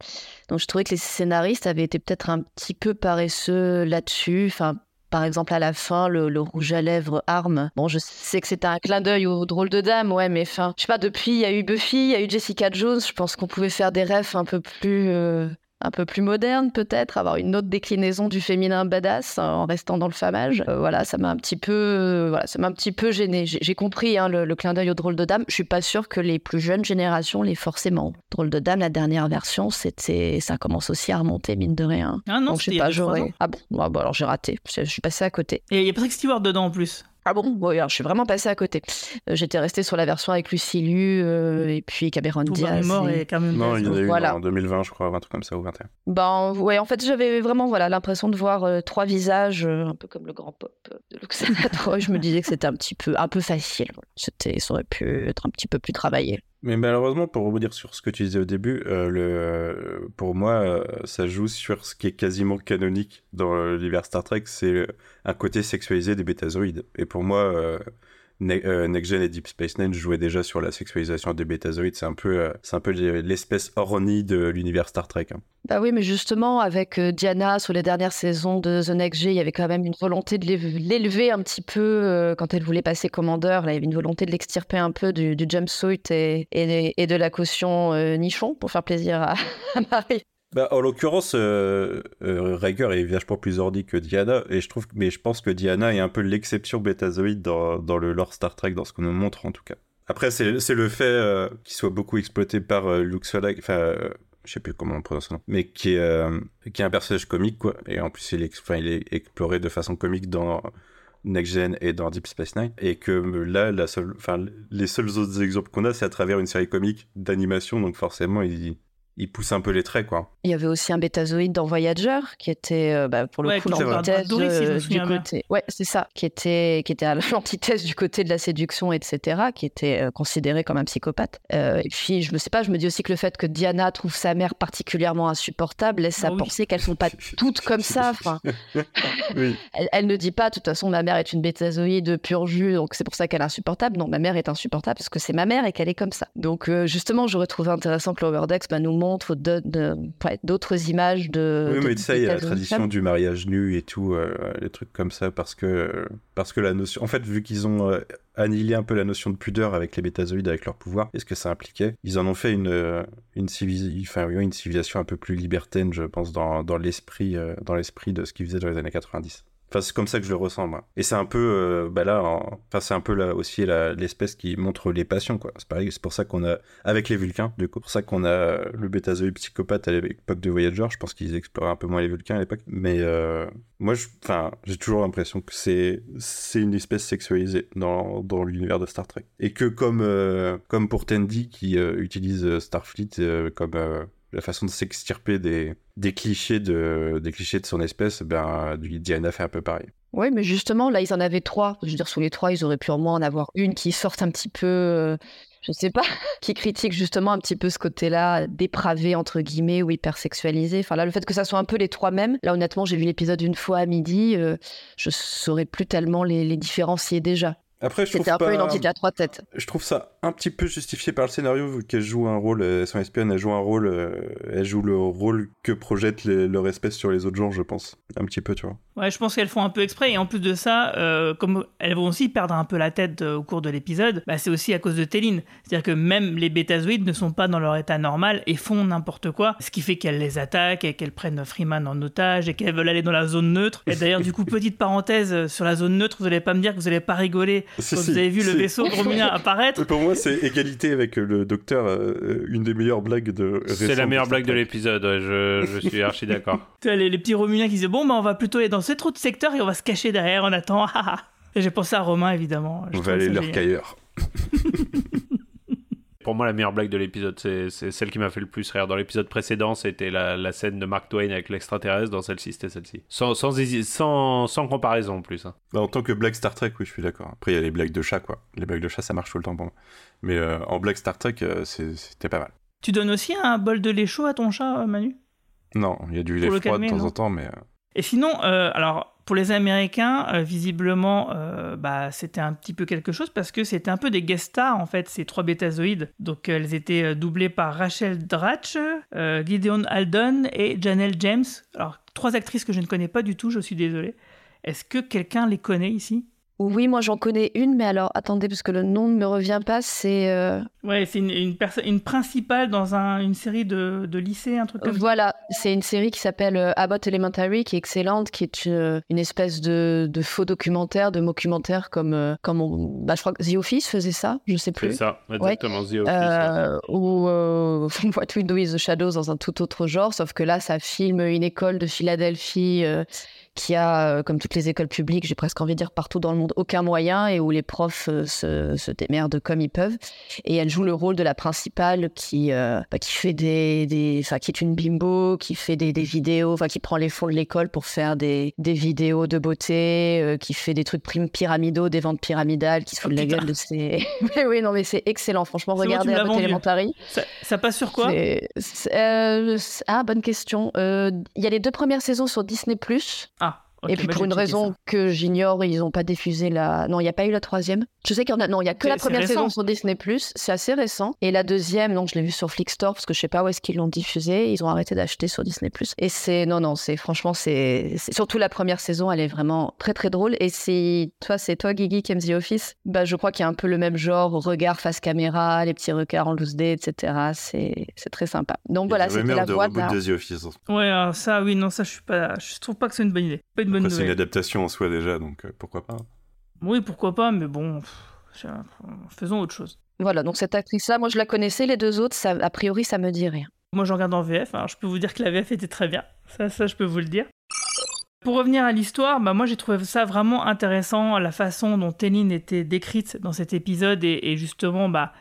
Donc, je trouvais que les scénaristes avaient été peut-être un petit peu paresseux là-dessus. Enfin, par exemple, à la fin, le, rouge à lèvres arme. Bon, je sais que c'était un clin d'œil au drôle de dame, ouais, mais enfin, je sais pas, depuis, il y a eu Buffy, il y a eu Jessica Jones, je pense qu'on pouvait faire des refs un peu plus. euh, un peu plus moderne peut-être, avoir une autre déclinaison du féminin badass hein, en restant dans le famage. Euh, voilà, ça m'a un petit peu, euh, voilà, ça m'a un petit peu gêné. J'ai compris hein, le, le clin d'œil au drôle de dame. Je suis pas sûre que les plus jeunes générations les forcément. Drôle de dame, la dernière version, c'était, ça commence aussi à remonter mine de rien. Ah non, Donc je sais pas, j'aurais. Ah bon, Ouais, bon, alors j'ai raté. Je, je suis passée à côté. Et il y a Patrick Stewart dedans en plus. Ah bon, ouais, alors je suis vraiment passée à côté. Euh, J'étais restée sur la version avec Lucy Liu euh, et puis Cameron Tout Diaz. mort et- et Carmen Non, il y en a eu Voilà. en 2020, je crois, un truc comme ça, ou 21. Ben ouais, en fait, j'avais vraiment voilà l'impression de voir euh, trois visages, euh, un peu comme le grand pop de Loxana <laughs> Troy. Je me disais que c'était un petit peu, un peu facile. voilà. C'était, ça aurait pu être un petit peu plus travaillé. Mais malheureusement, pour rebondir sur ce que tu disais au début, euh, le, euh, pour moi, euh, ça joue sur ce qui est quasiment canonique dans l'univers Star Trek, c'est un côté sexualisé des bétazoïdes. Et pour moi, Euh, Next Gen et Deep Space Nine jouaient déjà sur la sexualisation des bétazoïdes. C'est un peu, euh, peu l'espèce ornie de l'univers Star Trek. hein. Bah oui, mais justement, avec euh, Diana, sur les dernières saisons de The Next G, il y avait quand même une volonté de l'élever un petit peu quand elle voulait passer commandeur. Là, il y avait une volonté de l'extirper un peu du, du jumpsuit et, de la caution nichon pour faire plaisir à, <laughs> à Marie. Bah, en l'occurrence, euh, euh, est vachement plus ordi que Diana, et je trouve, mais je pense que Diana est un peu l'exception bétazoïde dans, le lore Star Trek, dans ce qu'on nous montre en tout cas. Après, c'est le fait euh, qu'il soit beaucoup exploité par euh, Luke Solag, enfin, je sais plus comment on prononce son nom, mais qui est, un personnage comique, quoi, et en plus, il est, exploré de façon comique dans Next Gen et dans Deep Space Nine, et que là, les seuls autres exemples qu'on a, c'est à travers une série comique d'animation, donc forcément, il, il pousse un peu les traits, quoi. Il y avait aussi un bétazoïde dans Voyager qui était, euh, bah, pour le Ouais, coup, l'antithèse si euh, du côté. Ouais, c'est ça, qui était, qui était à <laughs> l'antithèse du côté de la séduction, etc., qui était euh, considéré comme un psychopathe. Euh, et puis, je me sais pas, je me dis aussi que le fait que Diana trouve sa mère particulièrement insupportable laisse Ah à penser qu'elles sont pas <laughs> toutes comme ça. Enfin, <laughs> oui. elle, elle ne dit pas, de toute façon, ma mère est une bétazoïde pur jus, donc c'est pour ça qu'elle est insupportable. Non, ma mère est insupportable parce que c'est ma mère et qu'elle est comme ça. Donc, euh, justement, j'aurais trouvé intéressant que Lower Decks bah, nous montre de- de- ouais, d'autres images de. Oui, de mais tu sais, il y a la tradition du mariage nu et tout, euh, les trucs comme ça, parce que, euh, parce que la notion. En fait, vu qu'ils ont euh, annihilé un peu la notion de pudeur avec les bétazoïdes, avec leur pouvoir, et ce que ça impliquait, ils en ont fait une, euh, une, civilis- enfin, oui, une civilisation un peu plus libertaine, je pense, dans, dans l'esprit euh, dans l'esprit de ce qu'ils faisaient dans les années 90. Enfin, c'est comme ça que je le ressens. Et c'est un peu, euh, bah là, en- enfin, c'est un peu là aussi l'espèce qui montre les passions, quoi. C'est pareil, c'est pour ça qu'on a, avec les Vulcains, du coup, pour ça qu'on a le bétazoïde psychopathe à l'époque de Voyager. Je pense qu'ils exploraient un peu moins les Vulcains à l'époque. Mais euh, moi, enfin, j'ai toujours l'impression que c'est, une espèce sexualisée dans, dans l'univers de Star Trek. Et que comme, euh, comme pour Tandy qui euh, utilise euh, Starfleet euh, comme euh, la façon de s'extirper des, clichés de des clichés de son espèce, ben Diana fait un peu pareil. Oui, mais justement, là, ils en avaient trois. Je veux dire, sous les trois, ils auraient pu au moins en avoir une qui sorte un petit peu, euh, je sais pas, <laughs> qui critique justement un petit peu ce côté-là dépravé, entre guillemets, ou hypersexualisé. Enfin, là, le fait que ça soit un peu les trois mêmes. Là, honnêtement, j'ai vu l'épisode une fois à midi, euh, je saurais plus tellement les différencier déjà. Après, je trouve C'était un peu une entité à trois têtes. Je trouve ça un petit peu justifié par le scénario, vu qu'elle joue un rôle, euh, son espionne, elle joue un rôle, euh, elle joue le rôle que projette les- leur espèce sur les autres gens, je pense. Un petit peu, tu vois. Ouais, je pense qu'elles font un peu exprès. Et en plus de ça, euh, comme elles vont aussi perdre un peu la tête euh, au cours de l'épisode, bah, c'est aussi à cause de Téline. C'est-à-dire que même les bétazoïdes ne sont pas dans leur état normal et font n'importe quoi, ce qui fait qu'elles les attaquent et qu'elles prennent Freeman en otage et qu'elles veulent aller dans la zone neutre. Et d'ailleurs, du coup, <laughs> petite parenthèse sur la zone neutre, vous n'allez pas me dire que vous n'allez pas rigoler quand si, vous avez vu le vaisseau Romulien <laughs> apparaître. Pour moi, c'est égalité avec le docteur, euh, une des meilleures blagues de. C'est la meilleure blague de l'épisode, ouais, je, je suis <laughs> archi d'accord. Tu vois, les, les petits Romuliens qui disaient Bon, bah, on va plutôt aller dans cet autre secteur et on va se cacher derrière, on attend. ah. <laughs> et j'ai pensé à Romain, évidemment. Je On va aller leur génial. Pour moi, la meilleure blague de l'épisode, c'est celle qui m'a fait le plus rire. Dans l'épisode précédent, c'était la, la scène de Mark Twain avec l'extraterrestre. Dans celle-ci, c'était celle-ci. Sans, sans, hési- sans, sans comparaison en plus. hein. Bah, en tant que blague Star Trek, oui, je suis d'accord. Après, il y a les blagues de chat, quoi. Les blagues de chat, ça marche tout le temps pour moi. Mais euh, en blague Star Trek, euh, c'était pas mal. Tu donnes aussi un bol de lait chaud à ton chat, euh, Manu? Non, il y a du lait froid calmer, de temps en temps, mais... Et sinon, euh, alors pour les Américains, euh, visiblement, euh, bah, c'était un petit peu quelque chose parce que c'était un peu des guest stars en fait, ces trois bétazoïdes. Donc euh, elles étaient doublées par Rachel Dratch, Gideon Aldon et Janelle James. Alors trois actrices que je ne connais pas du tout, je suis désolé. Est-ce que quelqu'un les connaît ici? Oui, moi j'en connais une, mais alors attendez, parce que le nom ne me revient pas, c'est... euh, Ouais, c'est une, une, principale dans un- une série de, de lycée, un truc comme ça. Voilà, c'est une série qui s'appelle euh, Abbott Elementary, qui est excellente, qui est une, une espèce de, de faux documentaire, de mockumentaire, comme, euh, comme on- bah, je crois que The Office faisait ça, je sais C'est plus. ça, exactement. The Office. Euh, ou euh, <laughs> What We Do is the Shadows dans un tout autre genre, sauf que là, ça filme une école de Philadelphie euh, qui a, euh, comme toutes les écoles publiques, j'ai presque envie de dire partout dans le monde, aucun moyen et où les profs euh, se, se démerdent comme ils peuvent. Et elle joue le rôle de la principale qui, euh, bah, qui fait des, des, enfin, qui est une bimbo, qui fait des, des vidéos, enfin, qui prend les fonds de l'école pour faire des, des vidéos de beauté, euh, qui fait des trucs prim- pyramidaux, des ventes pyramidales, qui se fout de la gueule de ses. <laughs> mais oui, non, mais c'est excellent. Franchement, bon, regardez vendu. Elementary. Ça, ça passe sur quoi? Euh, ah, bonne question. Il y a les deux premières saisons sur Disney+. Ah, et puis pour une raison ça. que j'ignore, ils n'ont pas diffusé la. Non, il n'y a pas eu la troisième. Je sais qu'il y en a. Non, il y a que la première saison sur Disney+. C'est assez récent. Et la deuxième, donc je l'ai vue sur Flickstore parce que je sais pas où est-ce qu'ils l'ont diffusée. Ils ont arrêté d'acheter sur Disney+. Et c'est non, non, c'est franchement, c'est surtout la première saison, elle est vraiment très très drôle. Et si toi, c'est toi, Guigui, qui aime The Office, bah je crois qu'il y a un peu le même genre, regard face caméra, les petits regards en loose day, etc. C'est c'est très sympa. Donc y voilà, c'était la voix de de The Office. Ouais, alors ça, oui, non, ça, je suis pas. Je trouve pas que c'est une bonne idée. Pas une bonne c'est une adaptation en soi déjà, donc euh, pourquoi pas. Oui, pourquoi pas, mais bon, pff, faisons autre chose. Voilà, donc cette actrice-là, moi je la connaissais, les deux autres, ça, a priori, ça me dit rien. Moi, je regarde en VF, alors je peux vous dire que la VF était très bien. Ça, ça, je peux vous le dire. Pour revenir à l'histoire, bah moi j'ai trouvé ça vraiment intéressant, la façon dont Téline était décrite dans cet épisode et, et justement bah,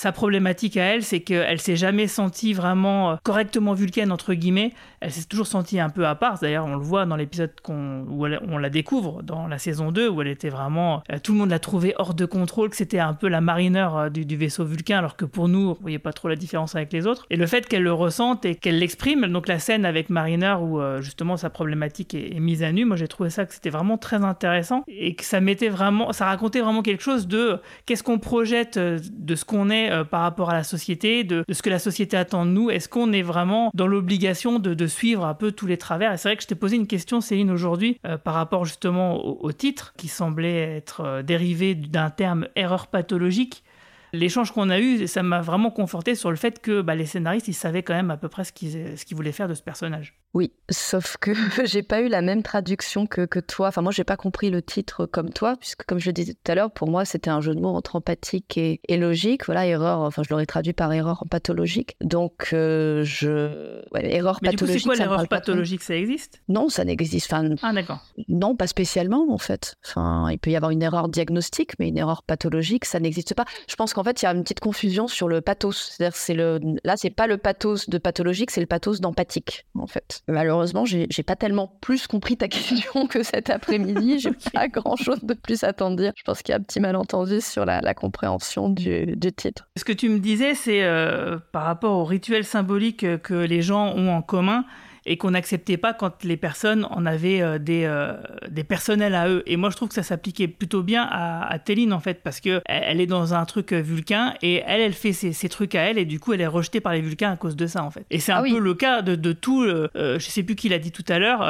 sa problématique à elle, c'est qu'elle s'est jamais sentie vraiment euh, correctement vulcaine entre guillemets. Elle s'est toujours sentie un peu à part. D'ailleurs, on le voit dans l'épisode où on la découvre dans la saison 2 où elle était vraiment euh, tout le monde l'a trouvée hors de contrôle, que c'était un peu la marineur euh, du, vaisseau vulcain, alors que pour nous, on voyait pas trop la différence avec les autres. Et le fait qu'elle le ressente et qu'elle l'exprime, donc la scène avec Marineur où justement sa problématique est, est mise à nu, moi j'ai trouvé ça que c'était vraiment très intéressant et que ça mettait vraiment, ça racontait vraiment quelque chose de qu'est-ce qu'on projette de ce qu'on est euh, par rapport à la société, de, de ce que la société attend de nous. Est-ce qu'on est vraiment dans l'obligation de, de suivre un peu tous les travers? Et c'est vrai que je t'ai posé une question, Céline, aujourd'hui, euh, par rapport justement au, titre, qui semblait être euh, dérivé d'un terme erreur pathologique. L'échange qu'on a eu, ça m'a vraiment conforté sur le fait que bah, les scénaristes, ils savaient quand même à peu près ce qu'ils ce qu'ils voulaient faire de ce personnage. Oui, sauf que <laughs> j'ai pas eu la même traduction que, que toi. Enfin, moi, j'ai pas compris le titre comme toi, puisque, comme je le disais tout à l'heure, pour moi, c'était un jeu de mots entre empathique et, et logique. Voilà, erreur, enfin, je l'aurais traduit par erreur pathologique. Donc, euh, je. Ouais, erreur Mais pathologique. c'est quoi l'erreur pathologique? Ça existe? Non, ça n'existe. Enfin, Ah, d'accord. non, pas spécialement, en fait. Enfin, il peut y avoir une erreur diagnostique, mais une erreur pathologique, ça n'existe pas. Je pense qu'en fait, il y a une petite confusion sur le pathos. C'est-à-dire, c'est le, là, c'est pas le pathos de pathologique, c'est le pathos d'empathique, en fait. Malheureusement, j'ai pas tellement plus compris ta <laughs> question que cet après-midi. <laughs> J'ai pas grand-chose de plus à t'en dire. Je pense qu'il y a un petit malentendu sur la, la compréhension du, du titre. Ce que tu me disais, c'est euh, par rapport aux rituels symboliques euh, que les gens ont en commun et qu'on n'acceptait pas quand les personnes en avaient euh, des, euh, des personnels à eux. Et moi, je trouve que ça s'appliquait plutôt bien à, à Téline, en fait, parce que elle, elle est dans un truc euh, vulcain et elle, elle fait ses, ses trucs à elle et du coup, elle est rejetée par les vulcains à cause de ça, en fait. Et c'est un Ah oui. peu le cas de, de tout, euh, je sais plus qui l'a dit tout à l'heure,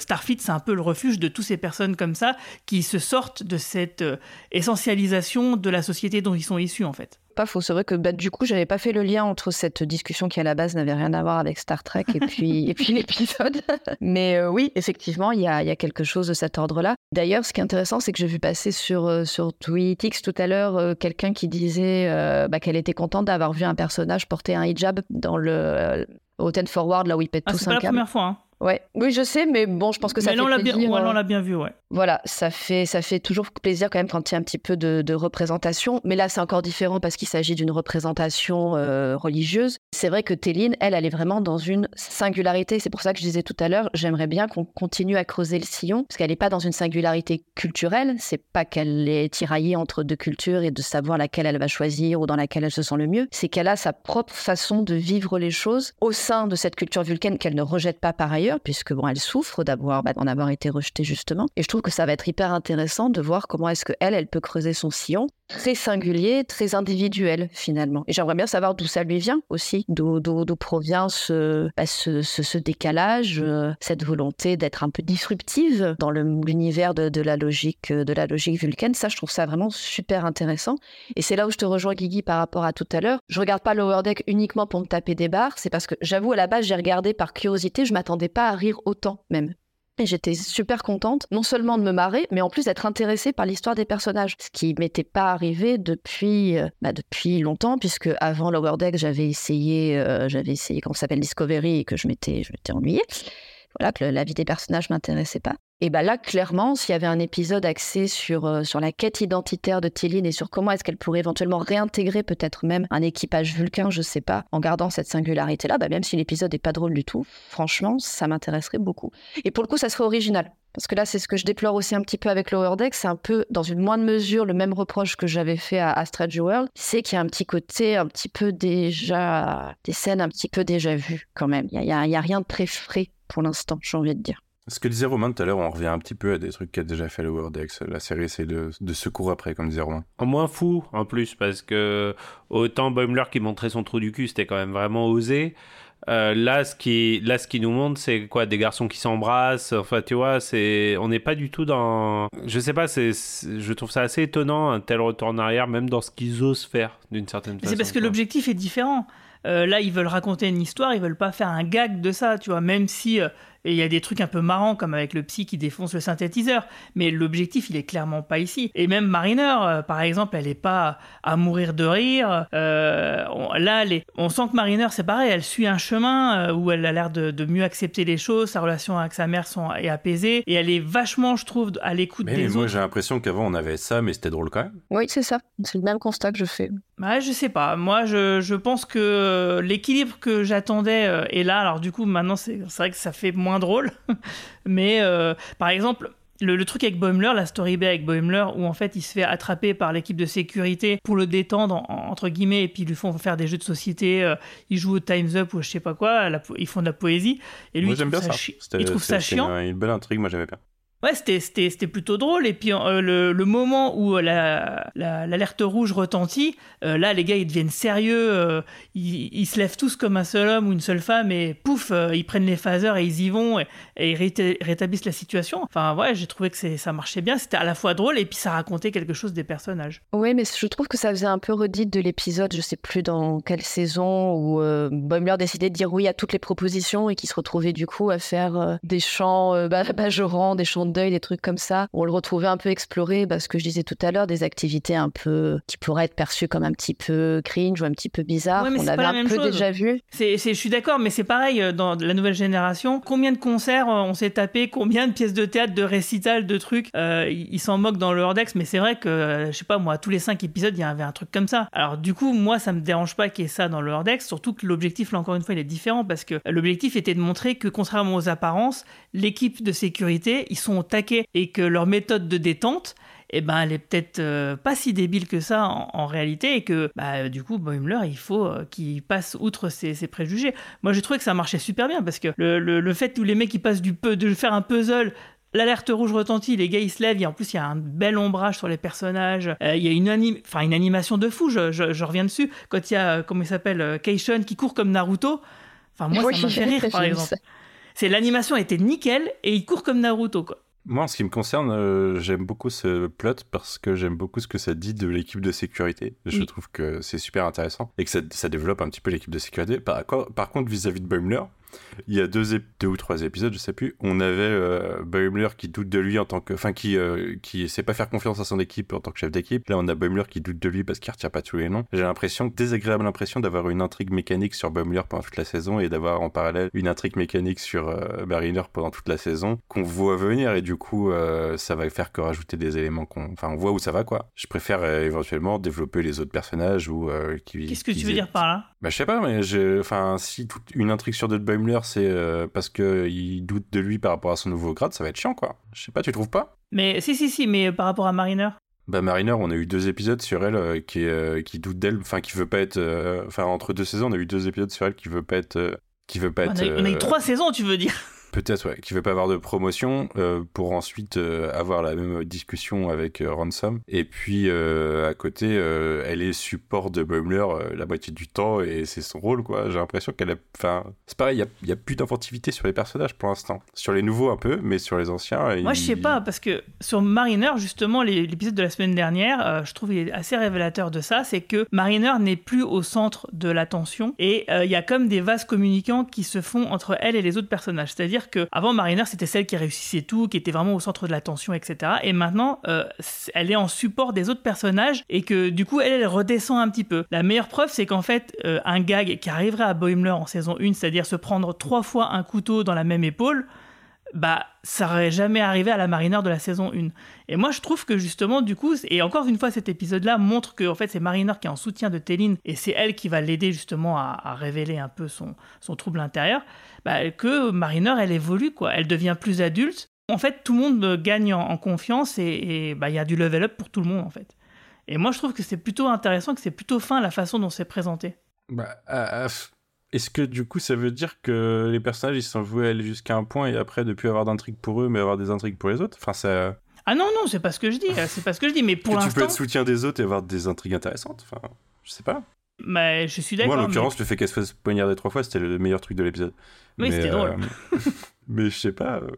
Starfleet, c'est un peu le refuge de toutes ces personnes comme ça qui se sortent de cette essentialisation de la société dont ils sont issus, en fait. Pas faux, c'est vrai que bah, du coup, j'avais pas fait le lien entre cette discussion qui à la base n'avait rien à voir avec Star Trek et puis, et puis <laughs> l'épisode. Mais euh, oui, effectivement, il y a, il y a quelque chose de cet ordre-là. D'ailleurs, ce qui est intéressant, c'est que j'ai vu passer sur, euh, sur tout à l'heure euh, quelqu'un qui disait euh, bah, qu'elle était contente d'avoir vu un personnage porter un hijab dans le. au Ten Forward, là où il pète Ah, tous c'est un pas la première fois, hein. Ouais. Oui, je sais, mais bon, je pense que ça mais là, on fait l'a bien, ouais, euh, l'a bien vu, ouais. Voilà, ça fait, ça fait toujours plaisir quand même quand il y a un petit peu de, de représentation. Mais là, c'est encore différent parce qu'il s'agit d'une représentation euh, religieuse. C'est vrai que Téline, elle, elle est vraiment dans une singularité. C'est pour ça que je disais tout à l'heure, j'aimerais bien qu'on continue à creuser le sillon parce qu'elle n'est pas dans une singularité culturelle. C'est pas qu'elle est tiraillée entre deux cultures et de savoir laquelle elle va choisir ou dans laquelle elle se sent le mieux. C'est qu'elle a sa propre façon de vivre les choses au sein de cette culture vulcaine qu'elle ne rejette pas par ailleurs, puisque bon, elle souffre d'avoir, bah, d'en avoir été rejetée justement. Et je trouve que ça va être hyper intéressant de voir comment est-ce que elle, elle peut creuser son sillon, très singulier, très individuel finalement. Et j'aimerais bien savoir d'où ça lui vient aussi, d'où, provient ce, bah, ce, ce, ce décalage, euh, cette volonté d'être un peu disruptive dans l'univers de, de la logique, de la logique vulcaine. Ça, je trouve ça vraiment super intéressant. Et c'est là où je te rejoins, Guigui, par rapport à tout à l'heure. Je regarde pas Lower Deck uniquement pour me taper des barres. C'est parce que j'avoue, à la base, j'ai regardé par curiosité. Je m'attendais pas à rire autant, même. Et j'étais super contente, non seulement de me marrer, mais en plus d'être intéressée par l'histoire des personnages, ce qui m'était pas arrivé depuis, euh, bah, depuis longtemps, puisque avant Lower Deck, j'avais essayé, euh, j'avais essayé, comment s'appelle, Discovery, et que je m'étais, je m'étais ennuyée. Voilà, que la vie des personnages m'intéressait pas. Et bah là, clairement, s'il y avait un épisode axé sur, euh, sur la quête identitaire de Téline et sur comment est-ce qu'elle pourrait éventuellement réintégrer peut-être même un équipage vulcain, je sais pas, en gardant cette singularité-là, bah même si l'épisode est pas drôle du tout, franchement, ça m'intéresserait beaucoup. Et pour le coup, ça serait original. Parce que là, c'est ce que je déplore aussi un petit peu avec Lower Deck, c'est un peu, dans une moindre mesure, le même reproche que j'avais fait à, à World, c'est qu'il y a un petit côté un petit peu déjà... des scènes un petit peu déjà vues quand même. Il y a, a- a rien de très frais pour l'instant, j'ai envie de dire. Ce que disait Romain tout à l'heure, on revient un petit peu à des trucs qu'a déjà fait le Wordex. La série essaie de, de secours après, comme disait Romain. En moins fou, en plus, parce que autant Boimler qui montrait son trou du cul, c'était quand même vraiment osé. Euh, là, ce qui, là, ce qui nous montre, c'est quoi Des garçons qui s'embrassent. Enfin, tu vois, c'est, on n'est pas du tout dans. Je sais pas. C'est, je trouve ça assez étonnant un tel retour en arrière, même dans ce qu'ils osent faire d'une certaine Mais façon. C'est parce que l'objectif est différent. Euh, là, ils veulent raconter une histoire, ils veulent pas faire un gag de ça, tu vois, même si euh, il y a des trucs un peu marrants, comme avec le psy qui défonce le synthétiseur. Mais l'objectif, il est clairement pas ici. Et même Mariner, euh, par exemple, elle est pas à mourir de rire. Euh, on- là, elle est- on sent que Mariner, c'est pareil, elle suit un chemin euh, où elle a l'air de, de mieux accepter les choses, sa relation avec sa mère sont, est apaisée, et elle est vachement, je trouve, à l'écoute des mais moi, autres. j'ai l'impression qu'avant, on avait ça, mais c'était drôle quand même. Oui, c'est ça. C'est le même constat que je fais. Ouais, je sais pas. Moi, je, je pense que l'équilibre que j'attendais euh, est là. Alors, du coup, maintenant, c'est c'est vrai que ça fait moins drôle. <laughs> Mais, euh, par exemple, le, le truc avec Boimler, la story B avec Boimler, où en fait, il se fait attraper par l'équipe de sécurité pour le détendre, en- entre guillemets, et puis ils lui font faire des jeux de société. euh, ils jouent au Time's Up ou je sais pas quoi. la ils font de la poésie. Et lui, moi, il trouve bien ça. chi- il trouve ça chiant. Une, une belle intrigue, moi, j'aimais bien. Ouais, c'était, plutôt drôle. Et puis euh, le, moment où la, la- l'alerte rouge retentit, euh, là, les gars, ils deviennent sérieux. euh, ils, ils se lèvent tous comme un seul homme ou une seule femme et pouf, euh, ils prennent les phasers et ils y vont et, ils réta- rétablissent la situation. Enfin, ouais, j'ai trouvé que ça marchait bien. C'était à la fois drôle et puis ça racontait quelque chose des personnages. Oui, mais je trouve que ça faisait un peu redite de l'épisode, je sais plus dans quelle saison, où euh, Boimler décidait de dire oui à toutes les propositions et qui se retrouvait du coup à faire euh, des chants euh, bah, bajorants, des chants de deuil, des trucs comme ça. On le retrouvait un peu explorer, bah, ce que je disais tout à l'heure, des activités un peu qui pourraient être perçues comme un petit peu cringe ou un petit peu bizarre. Ouais, mais On avait un même peu chose. déjà vu. C'est, je suis d'accord, mais c'est pareil euh, dans la nouvelle génération. Combien de concerts euh, on s'est tapé Combien de pièces de théâtre, de récitals, de trucs euh, Ils s'en moquent dans le Hordex, mais c'est vrai que, je sais pas, moi, tous les cinq épisodes, il y avait un truc comme ça. Alors, du coup, moi, ça me dérange pas qu'il y ait ça dans le Hordex, surtout que l'objectif, là encore une fois, il est différent parce que l'objectif était de montrer que, contrairement aux apparences, l'équipe de sécurité, ils sont au taquet et que leur méthode de détente, eh ben, elle est peut-être euh, pas si débile que ça en, en réalité et que bah, du coup Boimler il faut euh, qu'il passe outre ses, ses préjugés. Moi j'ai trouvé que ça marchait super bien parce que le, le, le fait où les mecs ils passent du peu de faire un puzzle L'alerte rouge retentit, les gars ils se lèvent, et en plus il y a un bel ombrage sur les personnages, Euh, il y a une, anim- enfin, une animation de fou, je, je- je reviens dessus, quand il y a, comment il s'appelle, Keishon qui court comme Naruto, enfin moi Oui, ça m'a <laughs> fait rire par exemple. C'est l'animation était nickel et il court comme Naruto quoi. Moi, en ce qui me concerne, euh, j'aime beaucoup ce plot parce que j'aime beaucoup ce que ça dit de l'équipe de sécurité. Je Oui. trouve que c'est super intéressant et que ça, ça développe un petit peu l'équipe de sécurité. Par contre, vis-à-vis de Boimler, il y a deux, ou trois épisodes, je sais plus, on avait euh, Baumler qui doute de lui en tant que, enfin qui euh, qui sait pas faire confiance à son équipe en tant que chef d'équipe. Là, on a Baumler qui doute de lui parce qu'il retient pas tous les noms. J'ai l'impression, désagréable impression d'avoir une intrigue mécanique sur Baumler pendant toute la saison et d'avoir en parallèle une intrigue mécanique sur euh, Mariner pendant toute la saison qu'on voit venir et du coup euh, ça va faire que rajouter des éléments qu'on, enfin on voit où ça va quoi. Je préfère euh, éventuellement développer les autres personnages ou euh, qui. Qu'est-ce que tu veux dire par là? Bah, je sais pas, mais je... enfin, si toute une intrigue sur Dot Baumler, c'est euh, parce qu'il doute de lui par rapport à son nouveau grade, ça va être chiant, quoi. Je sais pas, tu trouves pas? Mais si, si, si, mais par rapport à Mariner Bah, Mariner, on a eu deux épisodes sur elle euh, qui, euh, qui doute d'elle, enfin, qui veut pas être. euh, Enfin, entre deux saisons, on a eu deux épisodes sur elle qui veut pas être. qui veut pas on être. a, on a eu trois saisons, tu veux dire Peut-être, ouais, qui veut pas avoir de promotion euh, pour ensuite euh, avoir la même discussion avec euh, Ransom. Et puis à côté, elle est support de Baumler euh, la moitié du temps et c'est son rôle, quoi. J'ai l'impression qu'elle a. Enfin, c'est pareil, il y a, il y a plus d'inventivité sur les personnages pour l'instant. Sur les nouveaux, un peu, mais sur les anciens. Moi, je sais pas, parce que sur Mariner, justement, l'épisode de la semaine dernière, je trouve il est assez révélateur de ça, c'est que Mariner n'est plus au centre de l'attention et il y a comme des vases communicants qui se font entre elle et les autres personnages. C'est-à-dire que avant Mariner, c'était celle qui réussissait tout, qui était vraiment au centre de l'attention, etc. Et maintenant, euh, elle est en support des autres personnages et que du coup, elle, elle redescend un petit peu. La meilleure preuve, c'est qu'en fait, euh, un gag qui arriverait à Boimler en saison 1, c'est-à-dire se prendre trois fois un couteau dans la même épaule, bah ça aurait jamais arrivé à la Mariner de la saison 1. Et moi je trouve que justement du coup, et encore une fois cet épisode-là montre que en fait c'est Mariner qui est en soutien de Téline et c'est elle qui va l'aider justement à, révéler un peu son, son trouble intérieur, bah, que Mariner elle évolue quoi, elle devient plus adulte. En fait tout le monde gagne en, confiance et bah, il y a du level up pour tout le monde en fait. Et moi je trouve que c'est plutôt intéressant, que c'est plutôt fin la façon dont c'est présenté. Bah, ah, ah, f- Est-ce que du coup ça veut dire que les personnages ils sont voués à aller jusqu'à un point et après de plus avoir d'intrigues pour eux mais avoir des intrigues pour les autres? Enfin, ça. Ah non non c'est pas ce que je dis, <laughs> c'est pas ce que je dis, mais pour que tu peux l'instant, être soutien des autres et avoir des intrigues intéressantes. Enfin, je sais pas. bah, je suis d'accord. Moi, en mais- l'occurrence, le fait qu'elle se fasse poignarder trois fois, c'était le meilleur truc de l'épisode. Oui, Mais, c'était drôle. <laughs> mais je sais pas, euh,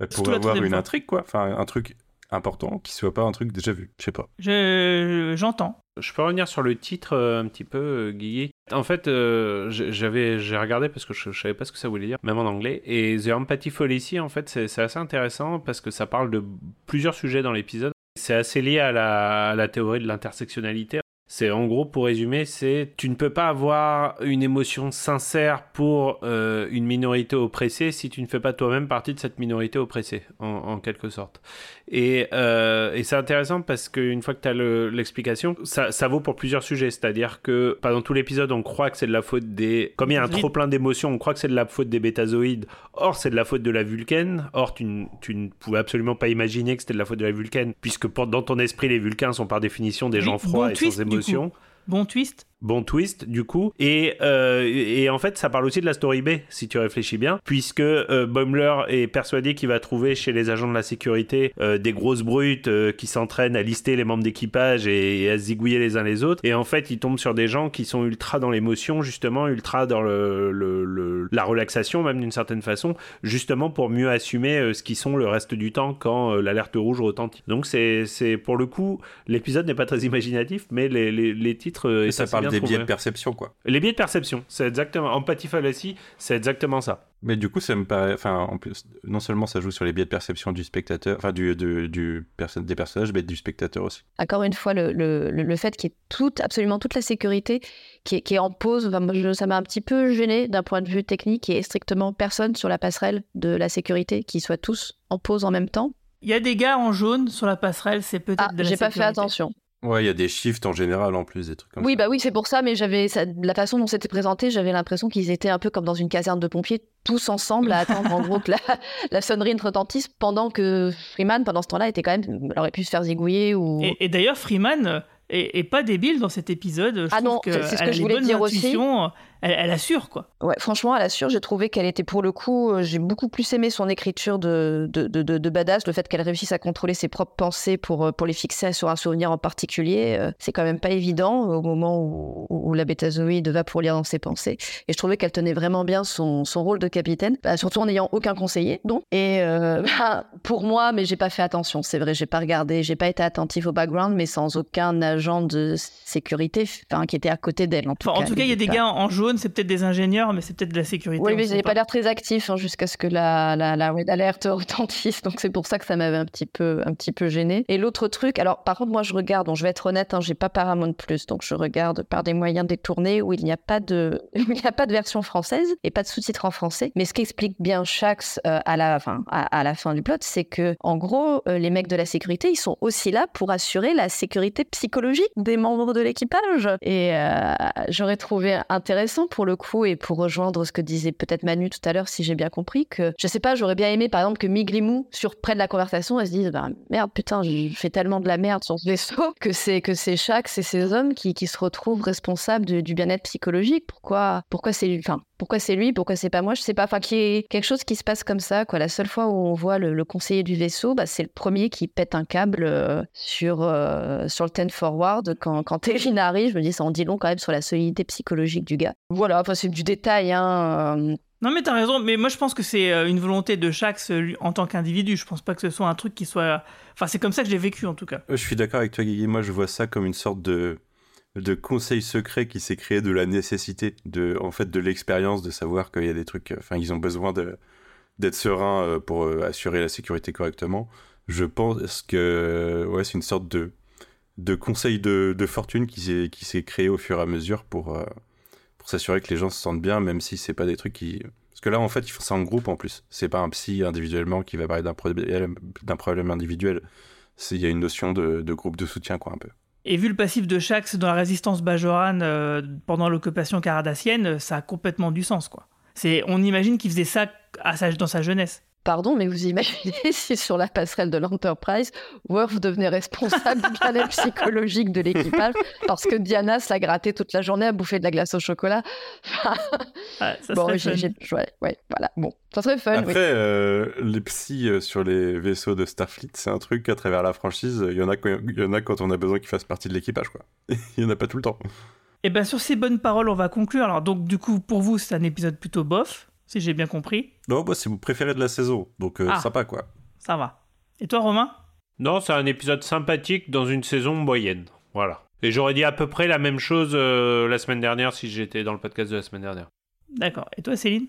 elle Surtout pourrait la avoir une fois. intrigue, quoi. Enfin, un truc important qui soit pas un truc déjà vu. Je sais pas. Je j'entends. Je peux revenir sur le titre euh, un petit peu, euh, Guigui. En fait, euh, j'avais, j'ai regardé parce que je, je savais pas ce que ça voulait dire, même en anglais. Et The Empathy Fallacy, en fait, c'est assez intéressant parce que ça parle de plusieurs sujets dans l'épisode. C'est assez lié à la théorie de l'intersectionnalité. C'est en gros, pour résumer, c'est tu ne peux pas avoir une émotion sincère pour euh, une minorité oppressée si tu ne fais pas toi-même partie de cette minorité oppressée, en, en quelque sorte. Et, euh, et c'est intéressant parce qu'une fois que tu as l'explication, ça, ça vaut pour plusieurs sujets. C'est-à-dire que pendant tout l'épisode, on croit que c'est de la faute des. Comme il y a un trop plein d'émotions, on croit que c'est de la faute des bétazoïdes. Or, c'est de la faute de la Vulcaine. Or, tu, ne- tu ne pouvais absolument pas imaginer que c'était de la faute de la Vulcaine, puisque pour, dans ton esprit, les Vulcains sont par définition des gens froids bon et sans du Bon twist. Bon twist, du coup. Et, euh, et en fait, ça parle aussi de la story B, si tu réfléchis bien, puisque euh, Baumler est persuadé qu'il va trouver chez les agents de la sécurité euh, des grosses brutes euh, qui s'entraînent à lister les membres d'équipage et, et à zigouiller les uns les autres. Et en fait, il tombe sur des gens qui sont ultra dans l'émotion, justement, ultra dans le, le- le- la relaxation, même d'une certaine façon, justement pour mieux assumer euh, ce qu'ils sont le reste du temps quand euh, l'alerte rouge retentit. Donc, c'est c'est- pour le coup, l'épisode n'est pas très imaginatif, mais les, les- les titres. Et ça parle des trouvé. biais de perception, quoi. Les biais de perception, c'est exactement. Empathy fallacy, c'est exactement ça. Mais du coup, ça me paraît. Enfin, en plus, non seulement ça joue sur les biais de perception du spectateur, enfin, du, du, du perso- des personnages, mais du spectateur aussi. Encore une fois, le, le, le- fait qu'il y ait toute, absolument toute la sécurité qui est, qui est en pause, enfin, moi, je- ça m'a un petit peu gêné d'un point de vue technique. Ait strictement personne sur la passerelle de la sécurité, qui soient tous en pause en même temps. Il y a des gars en jaune sur la passerelle, c'est peut-être Ah, de la j'ai pas fait attention. Ouais, il y a des shifts en général en plus, des trucs comme Oui, ça. bah oui, c'est pour ça, mais j'avais ça- la façon dont c'était présenté, j'avais l'impression qu'ils étaient un peu comme dans une caserne de pompiers, tous ensemble à attendre en gros que la, la sonnerie ne retentisse, pendant que Freeman, pendant ce temps-là, était quand même, aurait pu se faire zigouiller ou. Et, et d'ailleurs, Freeman est, est pas débile dans cet épisode. Je Ah trouve non, que c'est- ce elle que a je les voulais bonnes dire aussi. Elle, elle assure quoi. Ouais, franchement, à la sûre, j'ai trouvé qu'elle était pour le coup, euh, j'ai beaucoup plus aimé son écriture de, de, de, badass, le fait qu'elle réussisse à contrôler ses propres pensées pour, euh, pour les fixer sur un souvenir en particulier, euh, c'est quand même pas évident au moment où, où la bétazoïde va pour lire dans ses pensées. Et je trouvais qu'elle tenait vraiment bien son, son rôle de capitaine, bah, surtout en n'ayant aucun conseiller, donc. Et euh, <laughs> bah, pour moi, mais j'ai pas fait attention, c'est vrai, j'ai pas regardé, j'ai pas été attentif au background, mais sans aucun agent de sécurité, enfin, qui était à côté d'elle en tout Enfin, cas. en tout cas, il y a des gars en jaune C'est peut-être des ingénieurs, mais c'est peut-être de la sécurité. Oui, mais ils n'avaient pas l'air très actifs hein, jusqu'à ce que la, la, la red alert <laughs> retentisse. Donc c'est pour ça que ça m'avait un petit peu, un petit peu gêné. Et l'autre truc, alors par contre, moi je regarde, bon, je vais être honnête, hein, j'ai pas Paramount Plus, donc je regarde par des moyens détournés où il n'y a pas de, <laughs> il n'y a pas de version française et pas de sous-titres en français. Mais ce qu'explique bien Shax euh, à la, enfin, à, à la fin du plot, c'est que en gros, euh, les mecs de la sécurité, ils sont aussi là pour assurer la sécurité psychologique des membres de l'équipage. Et euh, j'aurais trouvé intéressant pour le coup et pour rejoindre ce que disait peut-être Manu tout à l'heure, si j'ai bien compris, que je sais pas, j'aurais bien aimé par exemple que Miglimou, sur près de la conversation, elle se dise bah, merde, putain, j'ai fait tellement de la merde sur ce vaisseau <laughs> que c'est que c'est Shax et ces hommes qui, qui se retrouvent responsables du, bien-être psychologique. Pourquoi, pourquoi c'est lui, enfin, pourquoi c'est lui, pourquoi c'est pas moi, je sais pas. Enfin, qu'il y ait quelque chose qui se passe comme ça, quoi. La seule fois où on voit le, le conseiller du vaisseau, bah, c'est le premier qui pète un câble euh, sur, euh, sur le 10 forward. Quand, quand Tevin arrive, je me dis, ça en dit long quand même sur la solidité psychologique du gars. Voilà, enfin, c'est du détail, hein. euh, Non, mais t'as raison, mais moi je pense que c'est euh, une volonté de lui, en tant qu'individu. Je pense pas que ce soit un truc qui soit. Enfin, c'est comme ça que je l'ai vécu en tout cas. Euh, Je suis d'accord avec toi, Guigui. Moi, je vois ça comme une sorte de, de conseil secret qui s'est créé de la nécessité, de, en fait, de l'expérience, de savoir qu'il y a des trucs. Enfin, ils ont besoin de, d'être sereins pour assurer la sécurité correctement. Je pense que ouais, c'est une sorte de, de conseil de, de fortune qui s'est, qui s'est créé au fur et à mesure pour, euh, pour s'assurer que les gens se sentent bien, même si c'est pas des trucs qui. Parce que là, en fait, ils font ça en groupe en plus. C'est pas un psy individuellement qui va parler d'un problème, d'un problème individuel. Il y a une notion de, groupe de soutien, quoi, un peu. Et vu le passif de Shax dans la résistance Bajoran euh, pendant l'occupation caradassienne, ça a complètement du sens, quoi. C'est, on imagine qu'il faisait ça dans sa jeunesse. Pardon, mais vous imaginez <laughs> si sur la passerelle de l'Enterprise, Worf devenait responsable du bien-être psychologique de l'équipage parce que Diana se l'a gratté toute la journée à bouffer de la glace au chocolat. Enfin, Ouais, ça bon, serait j'ai- ouais, ouais, voilà. Bon, ça serait fun. Après, oui. euh, les psys euh, sur les vaisseaux de Starfleet, c'est un truc à travers la franchise. Il y en a, quand- il y en a quand on a besoin qu'ils fassent partie de l'équipage, quoi. <laughs> il y en a pas tout le temps. Et bien sur ces bonnes paroles, on va conclure. Alors donc du coup, pour vous, c'est un épisode plutôt bof, si j'ai bien compris. Non, moi, c'est mon préféré de la saison, donc euh, Ah. sympa, quoi. Ça va. Et toi, Romain? Non, c'est un épisode sympathique dans une saison moyenne. Voilà. Et j'aurais dit à peu près la même chose euh, la semaine dernière si j'étais dans le podcast de la semaine dernière. D'accord. Et toi, Céline?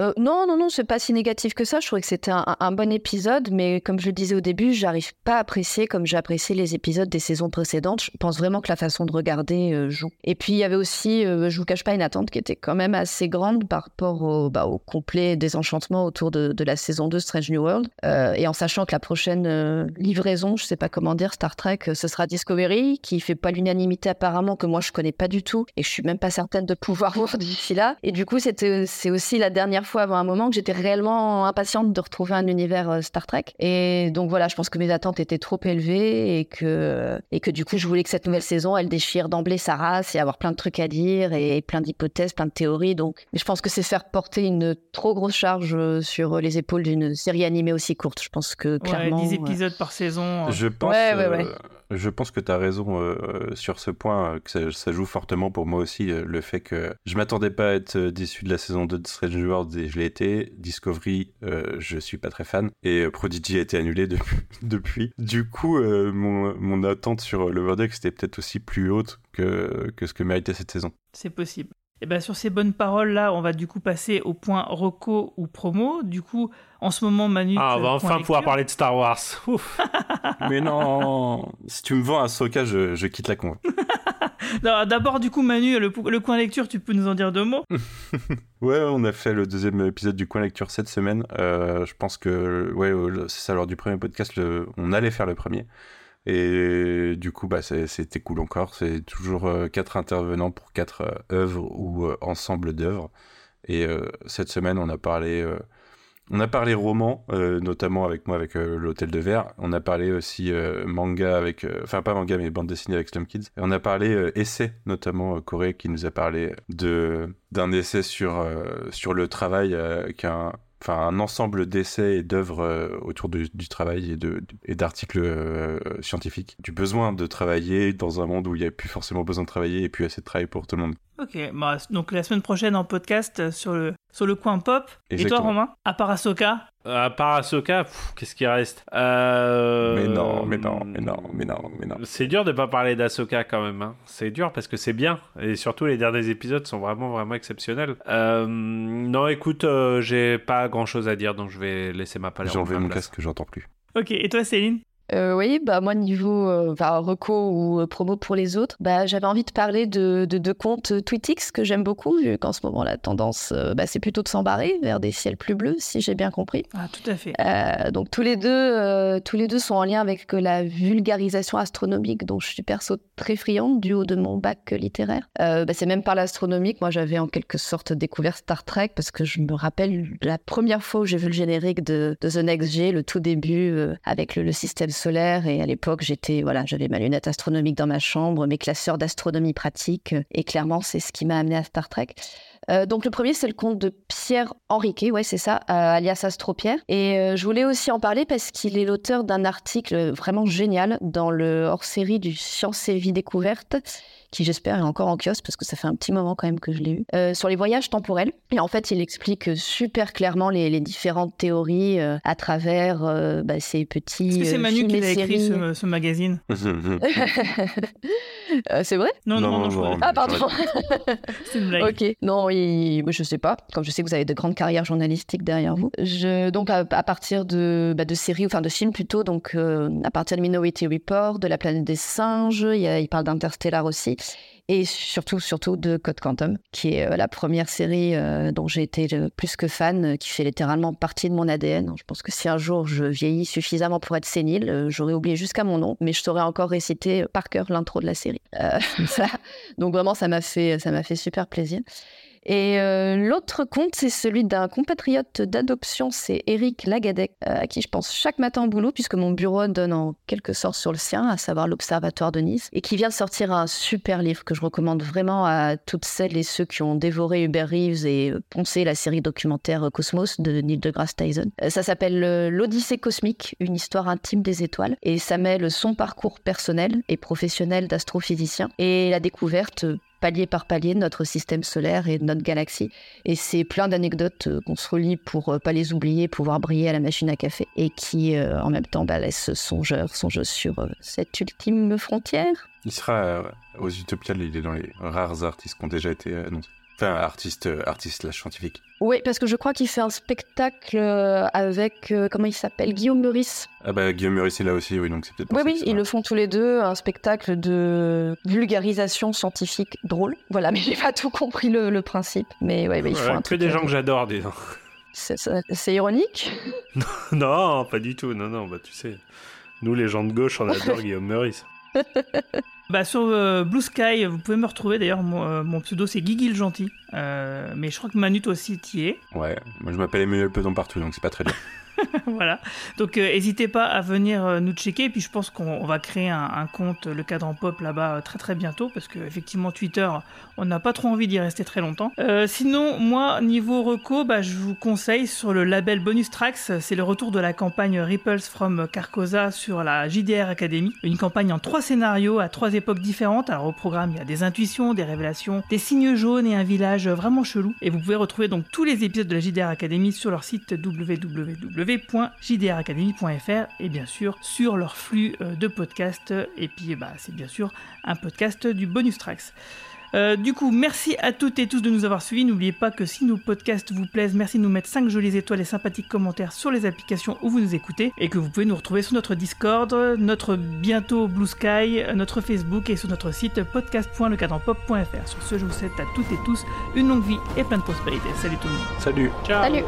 Euh, non, non, non, c'est pas si négatif que ça. Je trouvais que c'était un, bon épisode, mais comme je le disais au début, j'arrive pas à apprécier comme j'ai apprécié les épisodes des saisons précédentes. Je pense vraiment que la façon de regarder euh, joue. Et puis il y avait aussi, euh, je vous cache pas, une attente qui était quand même assez grande par rapport au, bah, complet désenchantement autour de, la saison 2 Strange New World. Euh, et en sachant que la prochaine euh, livraison, je sais pas comment dire, Star Trek, ce sera Discovery, qui fait pas l'unanimité apparemment, que moi je connais pas du tout, et je suis même pas certaine de pouvoir <laughs> voir d'ici là. Et du coup, c'était, c'est aussi la dernière fois avant un moment que j'étais réellement impatiente de retrouver un univers euh, Star Trek. Et donc voilà, je pense que mes attentes étaient trop élevées et que, et que du coup, je voulais que cette nouvelle saison, elle déchire d'emblée sa race et avoir plein de trucs à dire et plein d'hypothèses, plein de théories. Donc, mais je pense que c'est faire porter une trop grosse charge euh, sur les épaules d'une série animée aussi courte. Je pense que clairement. Ouais, 10 euh, épisodes par saison. Je pense, Ouais, ouais, euh, ouais. Je pense que tu as raison euh, sur ce point, euh, que ça, joue fortement pour moi aussi, euh, le fait que je m'attendais pas à être euh, déçu de la saison 2 de Strange New World et je l'ai été. Discovery, euh, je suis pas très fan. Et euh, Prodigy a été annulé de- <laughs> depuis. Du coup, euh, mon, attente sur euh, le Deck c'était peut-être aussi plus haute que, que ce que méritait cette saison. C'est possible. Et bien sur ces bonnes paroles là, on va du coup passer au point reco ou promo. Du coup, en ce moment, Manu. Ah, on va enfin lecture. pouvoir parler de Star Wars. Ouf. <laughs> Mais non Si tu me vends un Soka, je, je quitte la con. <laughs> D'abord, du coup, Manu, le, le coin lecture, tu peux nous en dire deux mots <laughs> Ouais, on a fait le deuxième épisode du Coin Lecture cette semaine. Euh, je pense que, ouais, euh, c'est ça, lors du premier podcast, le- on allait faire le premier. Et du coup, bah, c'était cool encore. C'est toujours euh, quatre intervenants pour quatre euh, œuvres ou euh, ensemble d'œuvres. Et euh, cette semaine, on a parlé, euh, on a parlé roman, euh, notamment avec moi avec euh, l'Hôtel de Verre. On a parlé aussi euh, manga avec, euh, enfin pas manga mais bande dessinée avec Slum Kids. Et on a parlé euh, essai, notamment euh, Corée qui nous a parlé de d'un essai sur euh, sur le travail, euh, qui est un Enfin, un ensemble d'essais et d'œuvres euh, autour du, travail et de et d'articles euh, scientifiques. Du besoin de travailler dans un monde où il n'y a plus forcément besoin de travailler et plus assez de travail pour tout le monde. Ok, bah, donc la semaine prochaine en podcast euh, sur le, sur le coin pop. Et toi. Romain À part Ahsoka À part Ahsoka, qu'est-ce qui reste? Euh, Mais non, mais non, mais non, mais non, mais non. C'est dur de pas parler d'Ahsoka quand même. hein. C'est dur parce que c'est bien. Et surtout, les derniers épisodes sont vraiment, vraiment exceptionnels. Euh, non, écoute, euh, j'ai pas grand chose à dire, donc je vais laisser ma parole. J'ai enlevé mon casque, j'entends plus. Ok, et toi, Céline? Euh, oui, bah moi niveau euh, enfin, reco ou euh, promo pour les autres, bah j'avais envie de parler de de, de comptes TweetX que j'aime beaucoup vu qu'en ce moment la tendance euh, bah, c'est plutôt de s'embarrer vers des ciels plus bleus si j'ai bien compris. Ah, tout à fait. Euh, donc tous les deux euh, tous les deux sont en lien avec euh, la vulgarisation astronomique dont je suis perso très friande du haut de mon bac euh, littéraire. Euh, bah, c'est même par l'astronomique, moi j'avais en quelque sorte découvert Star Trek parce que je me rappelle la première fois où j'ai vu le générique de, de The Next G, le tout début euh, avec le, le système solaire et à l'époque j'étais voilà j'avais ma lunette astronomique dans ma chambre, mes classeurs d'astronomie pratique euh, et clairement c'est ce qui m'a amené à Star Trek. Euh, donc le premier c'est le conte de Pierre Henriquet, ouais c'est ça, euh, alias Astro-Pierre. Et euh, je voulais aussi en parler parce qu'il est l'auteur d'un article vraiment génial dans le hors-série du Science et Vie Découverte, qui j'espère est encore en kiosque parce que ça fait un petit moment quand même que je l'ai eu, euh, sur les voyages temporels. Et en fait il explique super clairement les, les différentes théories euh, à travers euh, bah, ces petits Est-ce que c'est euh, Manu qui a écrit séries. ce, ce magazine <laughs> Euh, c'est vrai? Non, non, non, Non, je non. Ah pardon c'est une blague. Ok, non, il- je sais pas. Comme je sais que vous avez de grandes carrières journalistiques derrière vous. Je, donc, à, à partir de, bah, de séries, enfin de films plutôt, donc euh, à partir de Minority Report, de La planète des singes, il, y a- il parle d'Interstellar aussi. Et surtout, surtout de Code Quantum, qui est euh, la première série euh, dont j'ai été euh, plus que fan, qui fait littéralement partie de mon ADN. Je pense que si un jour je vieillis suffisamment pour être sénile, j'aurais oublié jusqu'à mon nom, mais je saurais encore réciter par cœur l'intro de la série. <laughs> Donc vraiment, ça m'a fait, ça m'a fait super plaisir. Et euh, l'autre compte, c'est celui d'un compatriote d'adoption, c'est Eric Lagadec, euh, à qui je pense chaque matin au boulot, puisque mon bureau donne en quelque sorte sur le sien, à savoir l'Observatoire de Nice, et qui vient de sortir un super livre que je recommande vraiment à toutes celles et ceux qui ont dévoré Hubert Reeves et euh, poncé la série documentaire Cosmos de Neil deGrasse Tyson. Ça s'appelle L'Odyssée cosmique, une histoire intime des étoiles, et ça mêle son parcours personnel et professionnel d'astrophysicien et la découverte palier par palier notre système solaire et notre galaxie. Et c'est plein d'anecdotes euh, qu'on se relie pour euh, pas les oublier, pouvoir briller à la machine à café et qui euh, en même temps bah, laissent songeur, songeuse sur cette ultime frontière. Il sera aux Utopiales, il est dans les rares artistes qui ont déjà été annoncés. Enfin, artiste, euh, artiste slash scientifique. Oui, parce que je crois qu'il fait un spectacle euh, avec, euh, comment il s'appelle, Guillaume Meurice. Ah bah Guillaume Meurice est là aussi, oui, donc c'est peut-être Oui, oui, ils le font tous les deux, un spectacle de vulgarisation scientifique drôle. Voilà, mais j'ai pas tout compris le, le principe. Mais ouais, ouais, ils font un truc. des euh, gens que j'adore, dis donc. C'est ça- c'est ironique? <laughs> Non, pas du tout. Non, non, bah tu sais. Nous, les gens de gauche, on adore <laughs> Guillaume Meurice. <laughs> Bah, sur euh, Blue Sky, vous pouvez me retrouver. D'ailleurs, mon, euh, mon pseudo, c'est Guigui le Gentil. Euh, mais je crois que Manu, toi aussi, t'y es. Ouais, moi je m'appelle Emmanuel Pedon partout, donc c'est pas très bien. <laughs> <laughs> voilà. Donc, euh, n'hésitez pas à venir euh, nous checker. Et puis, je pense qu'on on va créer un, compte, le cadran pop, là-bas, euh, très très bientôt. Parce que, effectivement, Twitter, on n'a pas trop envie d'y rester très longtemps. Euh, sinon, moi, niveau reco, bah, je vous conseille sur le label Bonus Tracks. C'est le retour de la campagne Ripples from Carcosa sur la JDR Academy. Une campagne en trois scénarios à trois époques différentes. Alors, au programme, il y a des intuitions, des révélations, des signes jaunes et un village vraiment chelou. Et vous pouvez retrouver donc tous les épisodes de la JDR Academy sur leur site www.jdracademy.fr et bien sûr sur leur flux euh, de podcasts. Et puis, bah, c'est bien sûr un podcast du Bonus Tracks. Euh, du coup, merci à toutes et tous de nous avoir suivis. N'oubliez pas que si nos podcasts vous plaisent, merci de nous mettre 5 jolies étoiles et sympathiques commentaires sur les applications où vous nous écoutez et que vous pouvez nous retrouver sur notre Discord, notre bientôt Blue Sky, notre Facebook et sur notre site podcast.lecadranpop.fr. Sur ce, je vous souhaite à toutes et tous une longue vie et plein de prospérité. Salut tout le monde. Salut Ciao Salut